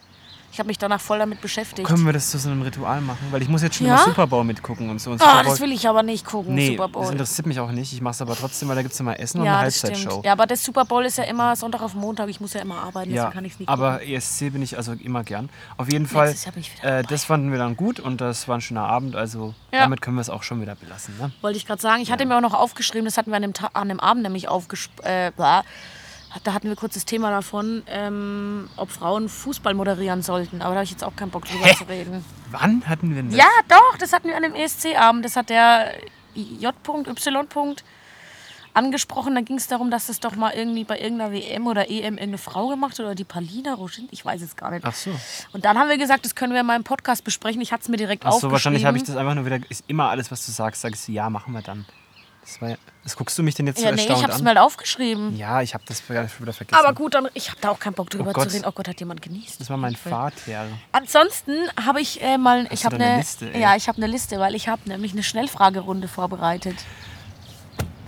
Ich habe mich danach voll damit beschäftigt. Können wir das zu so einem Ritual machen? Weil ich muss jetzt schon Ja? immer Super Bowl mitgucken und so. Und Ah, Bowl, das will ich aber nicht gucken, nee, Super das Bowl. interessiert mich auch nicht. Ich mache es aber trotzdem, weil da gibt es immer Essen und Ja, eine das Halbzeitshow. Ja, aber das Super Bowl ist ja immer Sonntag auf Montag. Ich muss ja immer arbeiten, Ja, deswegen kann ich es nicht aber gucken. ESC bin ich also immer gern. Auf jeden Fall, äh, das fanden wir dann gut und das war ein schöner Abend. Also Ja. damit können wir es auch schon wieder belassen. Ne? Wollte ich gerade sagen. Ich hatte mir auch noch aufgeschrieben, das hatten wir an dem, Ta an dem Abend nämlich aufgeschrieben. Äh. Da hatten wir kurz das Thema davon, ähm, ob Frauen Fußball moderieren sollten. Aber da habe ich jetzt auch keinen Bock drüber Hä? zu reden. Wann hatten wir denn das? Ja, doch, das hatten wir an dem ESC-Abend. Das hat der J.Y. angesprochen. Da ging es darum, dass es doch mal irgendwie bei irgendeiner WM oder EM irgendeine Frau gemacht hat oder die Palina Roschin. Ich weiß es gar nicht. Ach so. Und dann haben wir gesagt, das können wir in meinem Podcast besprechen. Ich hatte es mir direkt Ach so, aufgeschrieben. wahrscheinlich habe ich das einfach nur wieder. Ist immer alles, was du sagst, sagst du, ja, machen wir dann. Das, war, ja- das guckst du mich denn jetzt Ja, so nee, ich erstaunt habe es an? mir halt aufgeschrieben. Ja, ich habe das wieder vergessen. Aber gut, dann, ich habe da auch keinen Bock drüber Gott. zu reden. Oh Gott, hat jemand genießt. Das war mein Vater. Ansonsten habe ich äh, mal, ich du habe eine eine, Liste, ey? ja, ich habe eine Liste, weil ich habe nämlich eine Schnellfragerunde vorbereitet.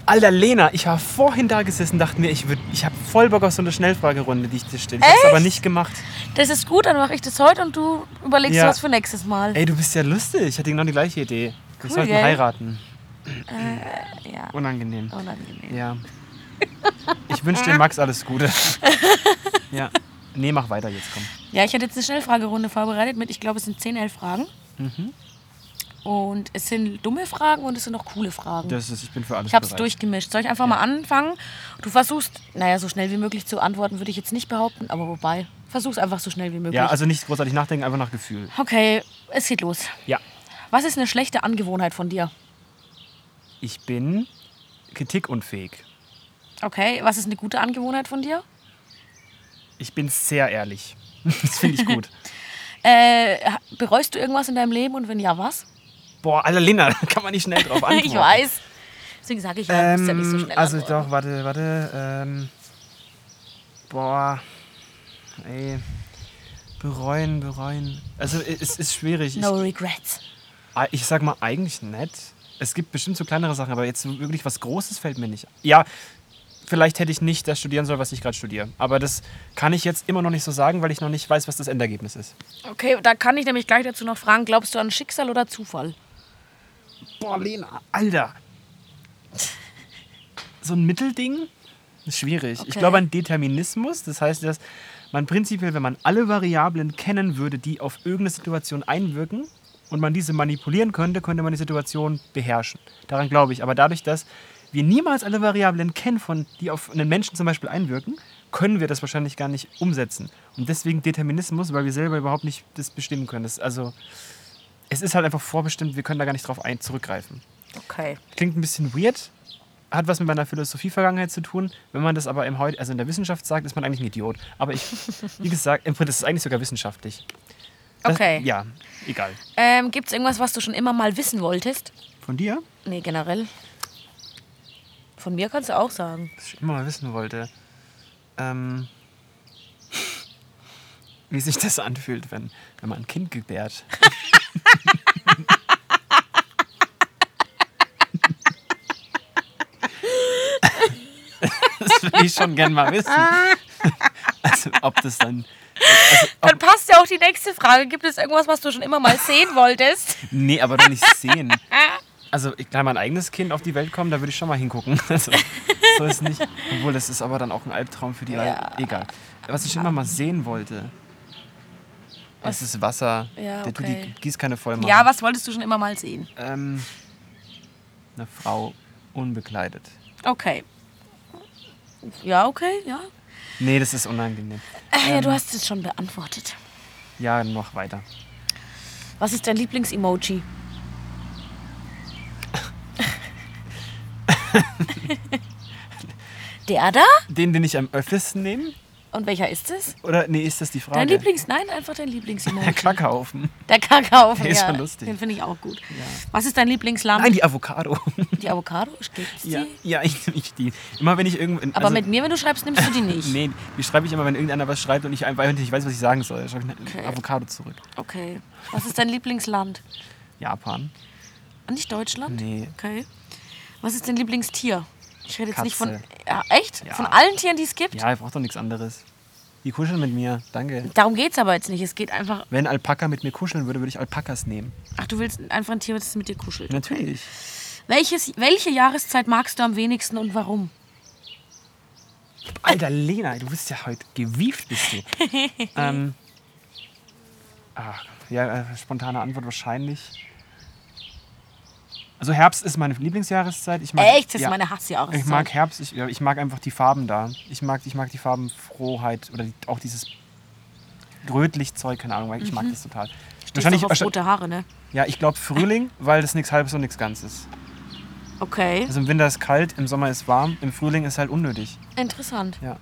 Alter, Lena, ich war vorhin da gesessen, dachte mir, ich, würd- ich habe voll Bock auf so eine Schnellfragerunde, die ich dir stelle. Ich habe es aber nicht gemacht. Das ist gut, dann mache ich das heute und du überlegst Ja. was für nächstes Mal. Ey, du bist ja lustig. Ich hatte genau die gleiche Idee. Wir Cool, sollten gell? heiraten. Ja, Unangenehm. unangenehm. Ja. Ich wünsche dir Max alles Gute. Ja. Nee, mach weiter jetzt, komm. Ja, ich hatte jetzt eine Schnellfragerunde vorbereitet mit, ich glaube, es sind 10, 11 Fragen. Mhm. Und es sind dumme Fragen und es sind auch coole Fragen. Das ist, ich bin für alles ich habe es durchgemischt. Soll ich einfach mal anfangen? Du versuchst, naja, so schnell wie möglich zu antworten, würde ich jetzt nicht behaupten, aber wobei, versuch's einfach so schnell wie möglich. Ja, also nicht großartig nachdenken, einfach nach Gefühl. okay, es geht los. Ja. Was ist eine schlechte Angewohnheit von dir? Ich bin kritikunfähig. Okay, was ist eine gute Angewohnheit von dir? Ich bin sehr ehrlich. Das finde ich gut. Äh, bereust du irgendwas in deinem Leben und wenn ja, was? Boah, Alter, Lena, da kann man nicht schnell drauf antworten. ich weiß. Deswegen sage ich ja, du bist ja nicht so Ähm, schnell. also antworten. doch, warte, warte. Ähm, boah, ey, bereuen, bereuen. Also es ist schwierig. No regrets. Ich, ich sag mal eigentlich nett. Es gibt bestimmt so kleinere Sachen, aber jetzt wirklich was Großes fällt mir nicht. Ja, vielleicht hätte ich nicht das studieren sollen, was ich gerade studiere. Aber das kann ich jetzt immer noch nicht so sagen, weil ich noch nicht weiß, was das Endergebnis ist. Okay, da kann ich nämlich gleich dazu noch fragen, glaubst du an Schicksal oder Zufall? Boah, Lena, Alter. So ein Mittelding ist schwierig. Ich Okay. glaube an Determinismus. Das heißt, dass man prinzipiell, wenn man alle Variablen kennen würde, die auf irgendeine Situation einwirken und man diese manipulieren könnte, könnte man die Situation beherrschen. Daran glaube ich. Aber dadurch, dass wir niemals alle Variablen kennen, von, die auf einen Menschen zum Beispiel einwirken, können wir das wahrscheinlich gar nicht umsetzen. Und deswegen Determinismus, weil wir selber überhaupt nicht das bestimmen können. Das, also, es ist halt einfach vorbestimmt, wir können da gar nicht drauf ein zurückgreifen. Okay. Klingt ein bisschen weird, hat was mit meiner Philosophie-Vergangenheit zu tun. Wenn man das aber im Heut, also in der Wissenschaft sagt, ist man eigentlich ein Idiot. Aber ich, wie gesagt, im Prinzip ist es eigentlich sogar wissenschaftlich. Das, Okay. Ja, egal. Ähm, Gibt es irgendwas, was du schon immer mal wissen wolltest? Von dir? Nee, generell. Von mir kannst du auch sagen. Was ich immer mal wissen wollte. Ähm, wie sich das anfühlt, wenn, wenn man ein Kind gebärt. das würde ich schon gern mal wissen. Also, ob das dann. Also, Dann passt ja auch die nächste Frage. Gibt es irgendwas, was du schon immer mal sehen wolltest? nee, aber doch nicht sehen. Also, ich kann mein eigenes Kind auf die Welt kommen, da würde ich schon mal hingucken. Also, so ist nicht. Obwohl, das ist aber dann auch ein Albtraum für die Ja. Egal. Was ich immer mal sehen wollte, das ist Wasser. Ja, Der tut okay. die Gießkanne voll machen. Ja, was wolltest du schon immer mal sehen? Ähm, eine Frau unbekleidet. Okay. Ja, okay, ja. Nee, das ist unangenehm. Äh, ja, du hast es schon beantwortet. Ja, noch weiter. Was ist dein Lieblings-Emoji? Der da? Den, den ich am öftesten nehme? Und welcher ist es? Oder, nee, ist das die Frage? Dein Lieblings... Nein, einfach dein Der Lieblings-Emoji. Kackhaufen. Der Kakao. Der ist ja, schon lustig. Den finde ich auch gut. Was ist dein Lieblingsland? Nein, die Avocado. Die Avocado? Gibt's die? Ja, ja ich nehme die. Immer wenn ich irgendwo. Aber mit mir, wenn du schreibst, nimmst du die nicht. Nee, die schreibe ich immer, wenn irgendeiner was schreibt und ich einfach nicht weiß, was ich sagen soll. Dann schreibe ich eine Okay. Avocado zurück. Okay. Was ist dein Lieblingsland? Japan. Nicht Deutschland? Nee. Okay. Was ist dein Lieblingstier? Ich rede jetzt nicht von. Katze. Ja, echt? Ja. Von allen Tieren, die es gibt? Ja, ich brauche doch nichts anderes. Die kuscheln mit mir. Danke. Darum geht es aber jetzt nicht. Es geht einfach. Wenn Alpaka mit mir kuscheln würde, würde ich Alpakas nehmen. Ach, du willst einfach ein Tier, das mit dir kuschelt. Natürlich. Welches, welche Jahreszeit magst du am wenigsten und warum? Alter, Lena, du bist ja heute gewieft, bist du. ähm, ach, ja, äh, spontane Antwort wahrscheinlich. Also Herbst ist meine Lieblingsjahreszeit. Ich mag, Echt? Das ist ja, meine Hassjahreszeit. Ich mag Herbst, ich, ja, ich mag einfach die Farben da. Ich mag, ich mag die Farbenfrohheit oder die, auch dieses Rötlichzeug, keine Ahnung, ich mag das total. Stehst doch auf rote Haare, ne? ja, ich glaube Frühling, weil das nichts Halbes und nichts Ganzes. Okay. Also im Winter ist kalt, im Sommer ist warm, im Frühling ist halt unnötig. Interessant. Ja.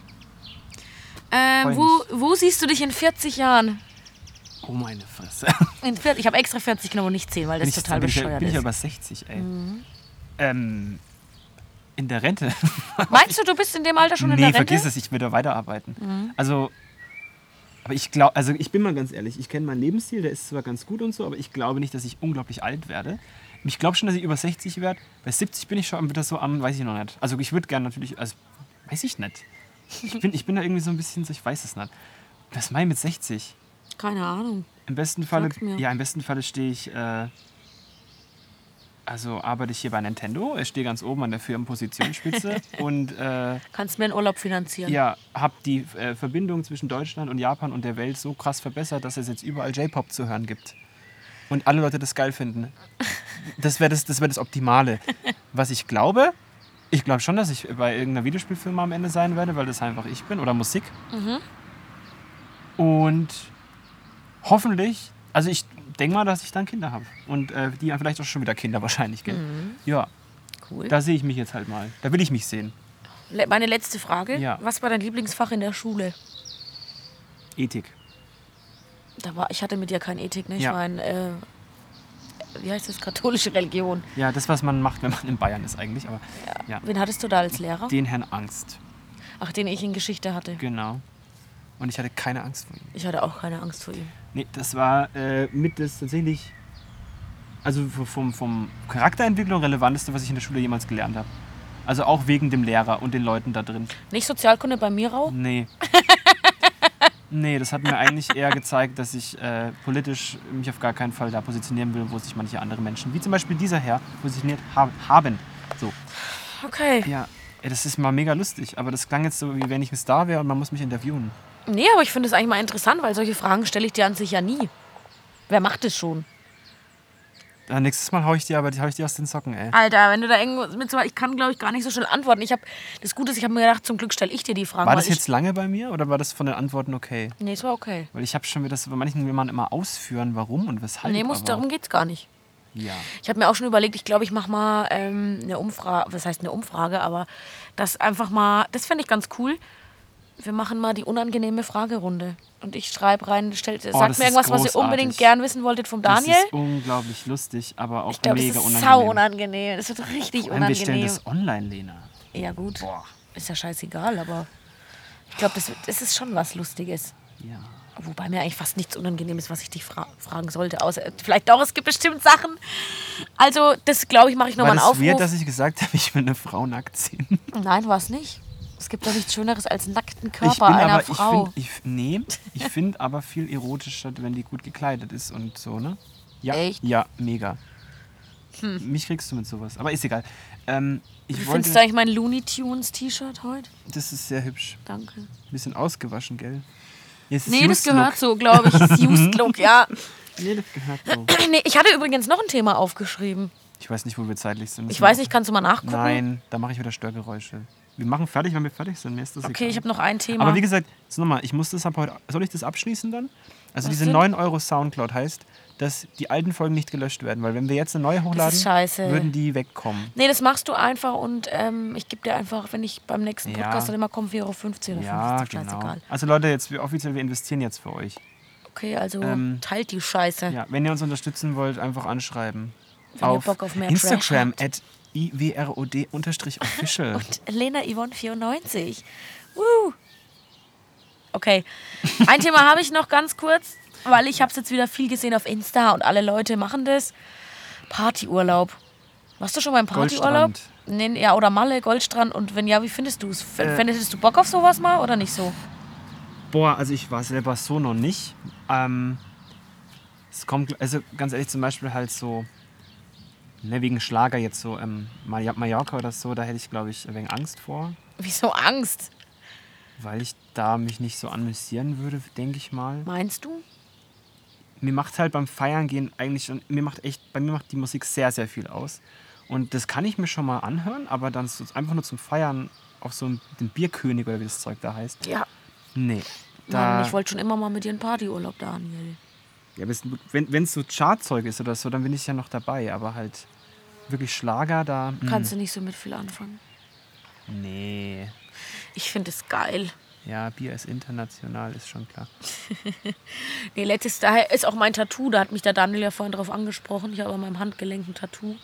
Ähm, wo, wo siehst du dich in 40 Jahren? Oh meine Fresse. In 40, ich habe extra 40 genommen und nicht 10, weil das bin ich, total bin ich, ja- bescheuert bin ich ist. über 60, ey. Ähm, in der Rente? Meinst du, du bist in dem Alter schon in nee, der Rente? vergiss es, ich will da weiterarbeiten. Also, aber ich glaube, also ich bin mal ganz ehrlich, ich kenne meinen Lebensstil, der ist zwar ganz gut und so, aber ich glaube nicht, dass ich unglaublich alt werde. Ich glaube schon, dass ich über 60 werde. Bei 70 bin ich schon wieder so am, weiß ich noch nicht. Also ich würde gerne natürlich, also weiß ich nicht. Ich bin, ich bin da irgendwie so ein bisschen so, ich weiß es nicht. Was meine ich mit 60? Keine Ahnung. Im besten Falle, ja, im besten Falle stehe ich, äh, also arbeite ich hier bei Nintendo. Ich stehe ganz oben an der Firmenpositionsspitze und äh, Kannst mir einen Urlaub finanzieren. ja, habe die äh, Verbindung zwischen Deutschland und Japan und der Welt so krass verbessert, dass es jetzt überall J-Pop zu hören gibt. Und alle Leute das geil finden. Das wäre das, das, wär das Optimale. Was ich glaube, ich glaube schon, dass ich bei irgendeiner Videospielfirma am Ende sein werde, weil das einfach ich bin oder Musik. Und hoffentlich, also ich denke mal, dass ich dann Kinder habe. Und äh, die haben vielleicht auch schon wieder Kinder wahrscheinlich. Gell? Ja, Cool. da sehe ich mich jetzt halt mal. Da will ich mich sehen. Le- Meine letzte Frage. Ja. Was war dein Lieblingsfach in der Schule? Ethik. Da war, ich hatte mit dir keine Ethik, ne? Ich Ja. war in, äh, wie heißt das, katholische Religion. Ja, das, was man macht, wenn man in Bayern ist eigentlich. Aber ja. Wen hattest du da als Lehrer? Den Herrn Angst. Ach, den ich in Geschichte hatte. Genau. Und ich hatte keine Angst vor ihm. Ich hatte auch keine Angst vor ihm. Nee, das war äh, mit das tatsächlich, also vom, vom Charakterentwicklung relevanteste, was ich in der Schule jemals gelernt habe. Also auch wegen dem Lehrer und den Leuten da drin. Nicht Sozialkunde bei Mirau? Nee. nee, das hat mir eigentlich eher gezeigt, dass ich äh, politisch mich auf gar keinen Fall da positionieren will, wo sich manche andere Menschen, wie zum Beispiel dieser Herr, positioniert ha haben. So. Okay. Ja, das ist mal mega lustig, aber das klang jetzt so, wie wenn ich ein Star wäre und man muss mich interviewen. Nee, aber ich finde es eigentlich mal interessant, weil solche Fragen stelle ich dir an sich ja nie. Wer macht es schon? Ja, nächstes Mal hau ich dir aber hau ich dir aus den Socken, ey. Alter, wenn du da irgendwo mit so, ich kann glaube ich gar nicht so schnell antworten. Ich habe das Gute ist, ich habe mir gedacht, zum Glück stelle ich dir die Fragen. War das jetzt lange bei mir oder war das von den Antworten okay? Nee, es war okay. Weil ich habe schon wieder das bei manchen will man immer ausführen, warum und weshalb. nee, muss, aber, darum geht's gar nicht. Ja. Ich habe mir auch schon überlegt, ich glaube, ich mache mal ähm, eine Umfrage, was heißt eine Umfrage, aber das einfach mal, das fände ich ganz cool. Wir machen mal die unangenehme Fragerunde. Und ich schreibe rein, stellt, sagt Oh, das mir irgendwas, was ihr großartig. unbedingt gern wissen wolltet vom Daniel. Das ist unglaublich lustig, aber auch Ich glaube, das mega ist unangenehm. sau unangenehm. Das wird richtig Vor allem, wir stellen unangenehm. das online, Lena. Ja, gut. Boah. Ist ja scheißegal, aber ich glaube, das, das ist schon was Lustiges. Ja. Wobei mir eigentlich fast nichts Unangenehmes, was ich dich fra fragen sollte. Außer vielleicht doch, es gibt bestimmt Sachen. Also, das glaube ich, mache ich War nochmal einen das Aufruf. weird, dass ich gesagt habe, ich will eine Frau nackt sehen? Nein, war es nicht. Es gibt doch nichts Schöneres als nackten ich Körper bin einer aber, Frau. ich finde, ich, nee, ich finde aber viel erotischer, wenn die gut gekleidet ist und so, ne? Ja, Echt? Hm. ja, mega. Mich kriegst du mit sowas, aber ist egal. Ähm, ich Wie wollte, findest du eigentlich mein Looney Tunes T-Shirt heute? das ist sehr hübsch. Danke. Bisschen ausgewaschen, gell? Ist Nee, das gehört so, glaube ich. Das Used Look, ja. Nee, das gehört so. Nee, ich hatte übrigens noch ein Thema aufgeschrieben. Ich weiß nicht, wo wir zeitlich sind. Ich weiß nicht, kannst du mal nachgucken? Nein, da mache ich wieder Störgeräusche. Wir machen fertig, wenn wir fertig sind. Mir ist das Okay, egal. ich habe noch ein Thema. Aber wie gesagt, jetzt nochmal, ich muss das ab heute. Soll ich das abschließen dann? Also Was diese denn? 9 Euro Soundcloud heißt, dass die alten Folgen nicht gelöscht werden, weil wenn wir jetzt eine neue hochladen, würden die wegkommen. Nee, das machst du einfach und ähm, ich gebe dir einfach, wenn ich beim nächsten Ja. Podcast dann immer komme, 4,50 Euro oder Ja, 50, genau. scheißegal. Also Leute, jetzt wir offiziell, wir investieren jetzt für euch. Okay, also Ähm, teilt die Scheiße. Ja, wenn ihr uns unterstützen wollt, einfach anschreiben. Wenn ihr Bock auf mehr Instagram at iwrod-official. Und Lena Yvonne 94. Woo. Okay, ein Thema habe ich noch ganz kurz, weil ich habe es jetzt wieder viel gesehen auf Insta und alle Leute machen das. Partyurlaub. Warst du schon mal im Partyurlaub? Nee, ja, oder Malle, Goldstrand. Und wenn ja, wie findest du es? Äh. Fändest du Bock auf sowas mal oder nicht so? Boah, also ich war selber so noch nicht. Ähm, es kommt, also ganz ehrlich, zum Beispiel halt so, ne, wegen Schlager jetzt so, ähm, Mallor- Mallorca oder so, da hätte ich, glaube ich, wenig Angst vor, Wieso Angst? weil ich da mich nicht so amüsieren würde, denke ich mal. Meinst du? Mir macht halt beim Feiern gehen eigentlich schon, mir macht echt, bei mir macht die Musik sehr, sehr viel aus. Und das kann ich mir schon mal anhören, aber dann so, einfach nur zum Feiern auf so einen, den Bierkönig oder wie das Zeug da heißt. Ja. Nee. Mann, ich wollte schon immer mal mit dir einen Partyurlaub, Daniel. Ja, wenn es so Chartzeug ist oder so, dann bin ich ja noch dabei. Aber halt wirklich Schlager da. mm, Kannst du nicht so mit viel anfangen? Nee. Ich finde es geil. Ja, Bier ist international, ist schon klar. Nee, letztes, daher ist auch mein Tattoo, da hat mich der Daniel ja vorhin drauf angesprochen. Ich habe an meinem Handgelenk ein Tattoo.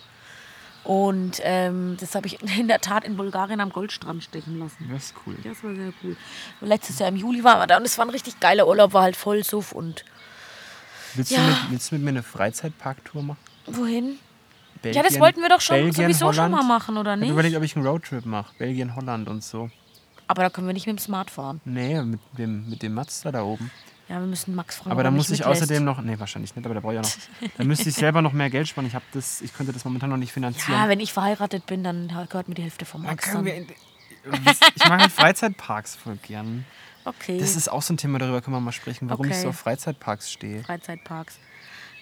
Und ähm, das habe ich in der Tat in Bulgarien am Goldstrand stechen lassen. Das ist cool. Das war sehr cool. Letztes Jahr im Juli waren wir da und es war ein richtig geiler Urlaub, war halt voll Suff und Willst, Ja. du mit, willst du mit mir eine Freizeitparktour machen? wohin? Belgien, ja, das wollten wir doch schon Belgien, sowieso schon Holland? mal machen, oder Ich nicht? habe überlegt, ob ich einen Roadtrip mache. Belgien, Holland und so. Aber da können wir nicht mit dem Smart fahren. Nee, mit dem, mit dem Mazda da oben. Ja, wir müssen Max fragen. Aber da muss ich mitlässt. außerdem noch. Nee, wahrscheinlich nicht, aber da brauche ich auch noch. Da müsste ich selber noch mehr Geld sparen. Ich, das, ich könnte das momentan noch nicht finanzieren. Ja, wenn ich verheiratet bin, dann gehört mir die Hälfte vom Max. können Dann. wir in, ich mag halt Freizeitparks voll gern. Okay, Das ist auch so ein Thema, darüber können wir mal sprechen, warum ich Okay. so auf Freizeitparks stehe. Freizeitparks.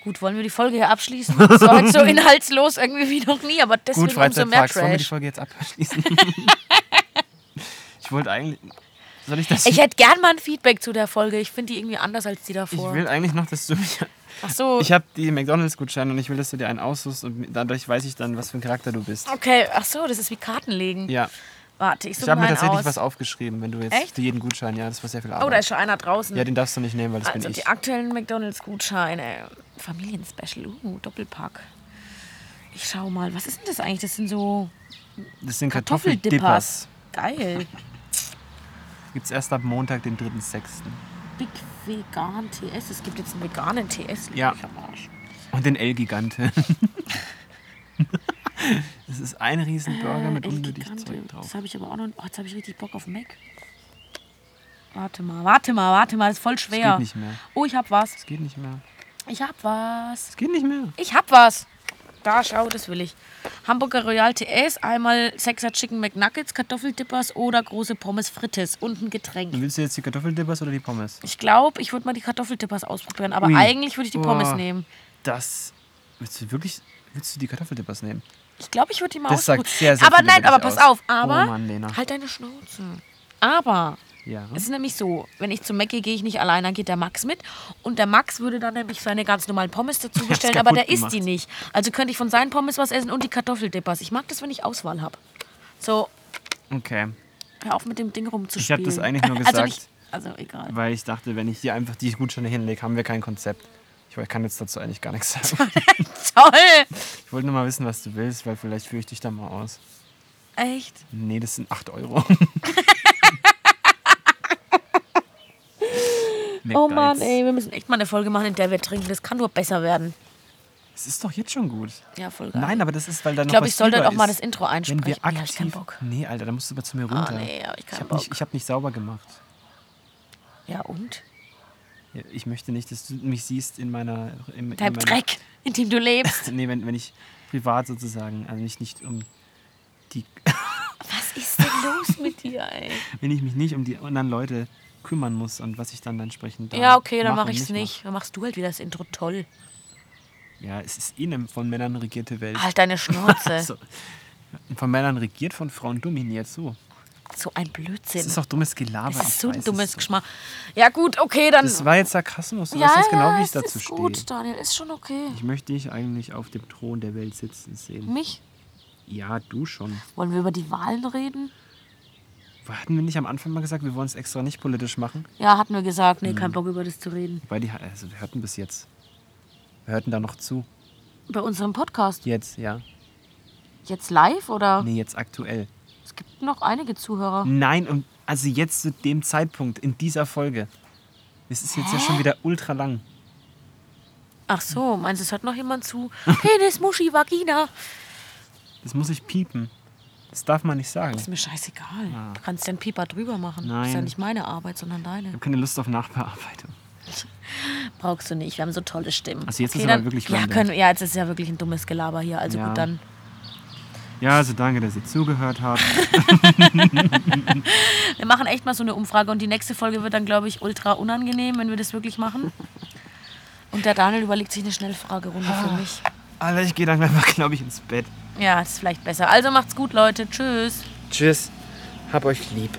Gut, wollen wir die Folge hier abschließen? Das war heute so inhaltslos irgendwie wie noch nie, aber deswegen Gut, umso mehr Freizeitparks. Wollen wir die Trash. Folge jetzt abschließen? ich wollte eigentlich. Soll ich das? Ich hätte gern mal ein Feedback zu der Folge. Ich finde die irgendwie anders als die Ich davor. will eigentlich noch, dass du mich. Ach so. Ich habe die McDonalds-Gutscheine und ich will, dass du dir einen aussuchst und dadurch weiß ich dann, was für ein Charakter du bist. Okay, ach so, das ist wie Karten legen. Ja, Warte, ich ich suche habe mal mir tatsächlich aus. was aufgeschrieben, wenn du jetzt Echt? für jeden Gutschein, ja, das war sehr viel Arbeit. Oh, da ist schon einer draußen. ja, den darfst du nicht nehmen, weil das also bin die ich. aktuellen McDonalds-Gutscheine. Familienspecial. Uh, Doppelpack. Ich schau mal, was ist denn das eigentlich? Das sind so Das sind Kartoffeldippers. Geil. Gibt's erst ab Montag, den 3.6. Big Vegan TS. Es gibt jetzt einen veganen TS. Ja. mich am Arsch. Und den L-Gigante. das ist ein Riesenburger mit Äh, unnötig. Zeug drauf. Das habe ich aber auch noch. Oh, jetzt habe ich richtig Bock auf Mac. Warte mal, warte mal, warte mal. Das ist voll schwer. geht nicht mehr. Oh, ich hab was. Es geht nicht mehr. Ich hab was. Es geht nicht mehr. Ich hab was. Da, schau, das will ich. Hamburger Royal TS, einmal Sechser Chicken McNuggets, Kartoffeldippers oder große Pommes Frites und ein Getränk. Willst du jetzt die Kartoffeldippers oder die Pommes? Ich glaube, ich würde mal die Kartoffeldippers ausprobieren, aber Ui. eigentlich würde ich die Pommes nehmen. Das. Willst du wirklich. Würdest du die Kartoffeldippers nehmen? Ich glaube, ich würde die mal Das sagt ausprobieren. sehr, sehr Aber viel nein, über aber dich pass aus. auf. Aber Oh Mann, Lena. halt deine Schnauze. Aber Ja. es ist nämlich so, wenn ich zum Mackie gehe ich nicht allein, dann geht der Max mit. Und der Max würde dann nämlich seine ganz normalen Pommes dazu bestellen, aber der kaputt isst die gemacht. nicht. Also könnte ich von seinen Pommes was essen und die Kartoffeldippers. Ich mag das, wenn ich Auswahl habe. So, Okay. hör auf mit dem Ding rumzuspielen. Ich hab das eigentlich nur Also, gesagt. nicht, also egal. Weil ich dachte, wenn ich hier einfach die Gutscheine hinlege, haben wir kein Konzept. Ich kann jetzt dazu eigentlich gar nichts sagen. Toll! Ich wollte nur mal wissen, was du willst, weil vielleicht führe ich dich da mal aus. Echt? Nee, das sind 8 Euro. Oh Mann, ey, wir müssen echt mal eine Folge machen, in der wir trinken. Das kann nur besser werden. Es ist doch jetzt schon gut. Ja, voll geil. Nein, aber das ist, weil da ich noch glaube, was ich sollte über auch mal das Intro Wenn einsprechen. wir nee, hab ich keinen aktiv. Bock. Nee, Alter, da musst du aber zu mir Ah, runter. nee, hab ich ich keinen habe Bock. nicht, ich hab nicht sauber gemacht. Ja, und? Ich möchte nicht, dass du mich siehst in meiner. In, in Dein meiner, Dreck, in dem du lebst. Nee, wenn, wenn ich privat sozusagen, also mich nicht um die. Was ist denn los mit dir, ey? wenn ich mich nicht um die anderen Leute kümmern muss und was ich dann entsprechend da Ja, okay, dann mache mache ich es nicht. Dann machst du halt wieder das Intro toll. mach. Ja, es ist eh eine von Männern regierte Welt. Halt deine Schnauze. So. Von Männern regiert, von Frauen dominiert. So. So ein Blödsinn. Das ist auch dummes Gelaber. Das ist so ein es dummes so. Geschmack. Ja, gut, okay, dann. Das war jetzt Sarkasmus. Du ja, weißt jetzt genau, ja, wie ich es dazu ist stehe. gut, Daniel, ist schon okay. Ich möchte dich eigentlich auf dem Thron der Welt sitzen sehen. Mich? Ja, du schon. Wollen wir über die Wahlen reden? Hatten wir nicht am Anfang mal gesagt, wir wollen es extra nicht politisch machen? Ja, hatten wir gesagt. Nee, Mhm. kein Bock über das zu reden. Weil die, also wir hörten bis jetzt. Wir hörten da noch zu. Bei unserem Podcast. Jetzt, ja. Jetzt live oder? Nee, jetzt aktuell. Es gibt noch einige Zuhörer. Nein, und also jetzt zu dem Zeitpunkt, in dieser Folge. Es ist jetzt ja schon wieder ultra lang. Ach so, meinst du, es hört noch jemand zu? Penis, Muschi, Vagina. Das muss ich piepen. Das darf man nicht sagen. Ist mir scheißegal. Du kannst ja einen Pieper drüber machen. Das ist ja Nein. nicht meine Arbeit, sondern deine. Ich habe keine Lust auf Nachbearbeitung. Brauchst du nicht. Wir haben so tolle Stimmen. Also jetzt ist aber wirklich ja, können, ja, jetzt ist ja wirklich ein dummes Gelaber hier. Also Ja. gut, dann. Ja, also danke, dass ihr zugehört habt. Wir machen echt mal so eine Umfrage und die nächste Folge wird dann, glaube ich, ultra unangenehm, wenn wir das wirklich machen. Und der Daniel überlegt sich eine Schnellfragerunde Ah. für mich. Alter, ich gehe dann mal, glaube ich, ins Bett. Ja, ist vielleicht besser. Also macht's gut, Leute. Tschüss. Tschüss. Hab euch lieb.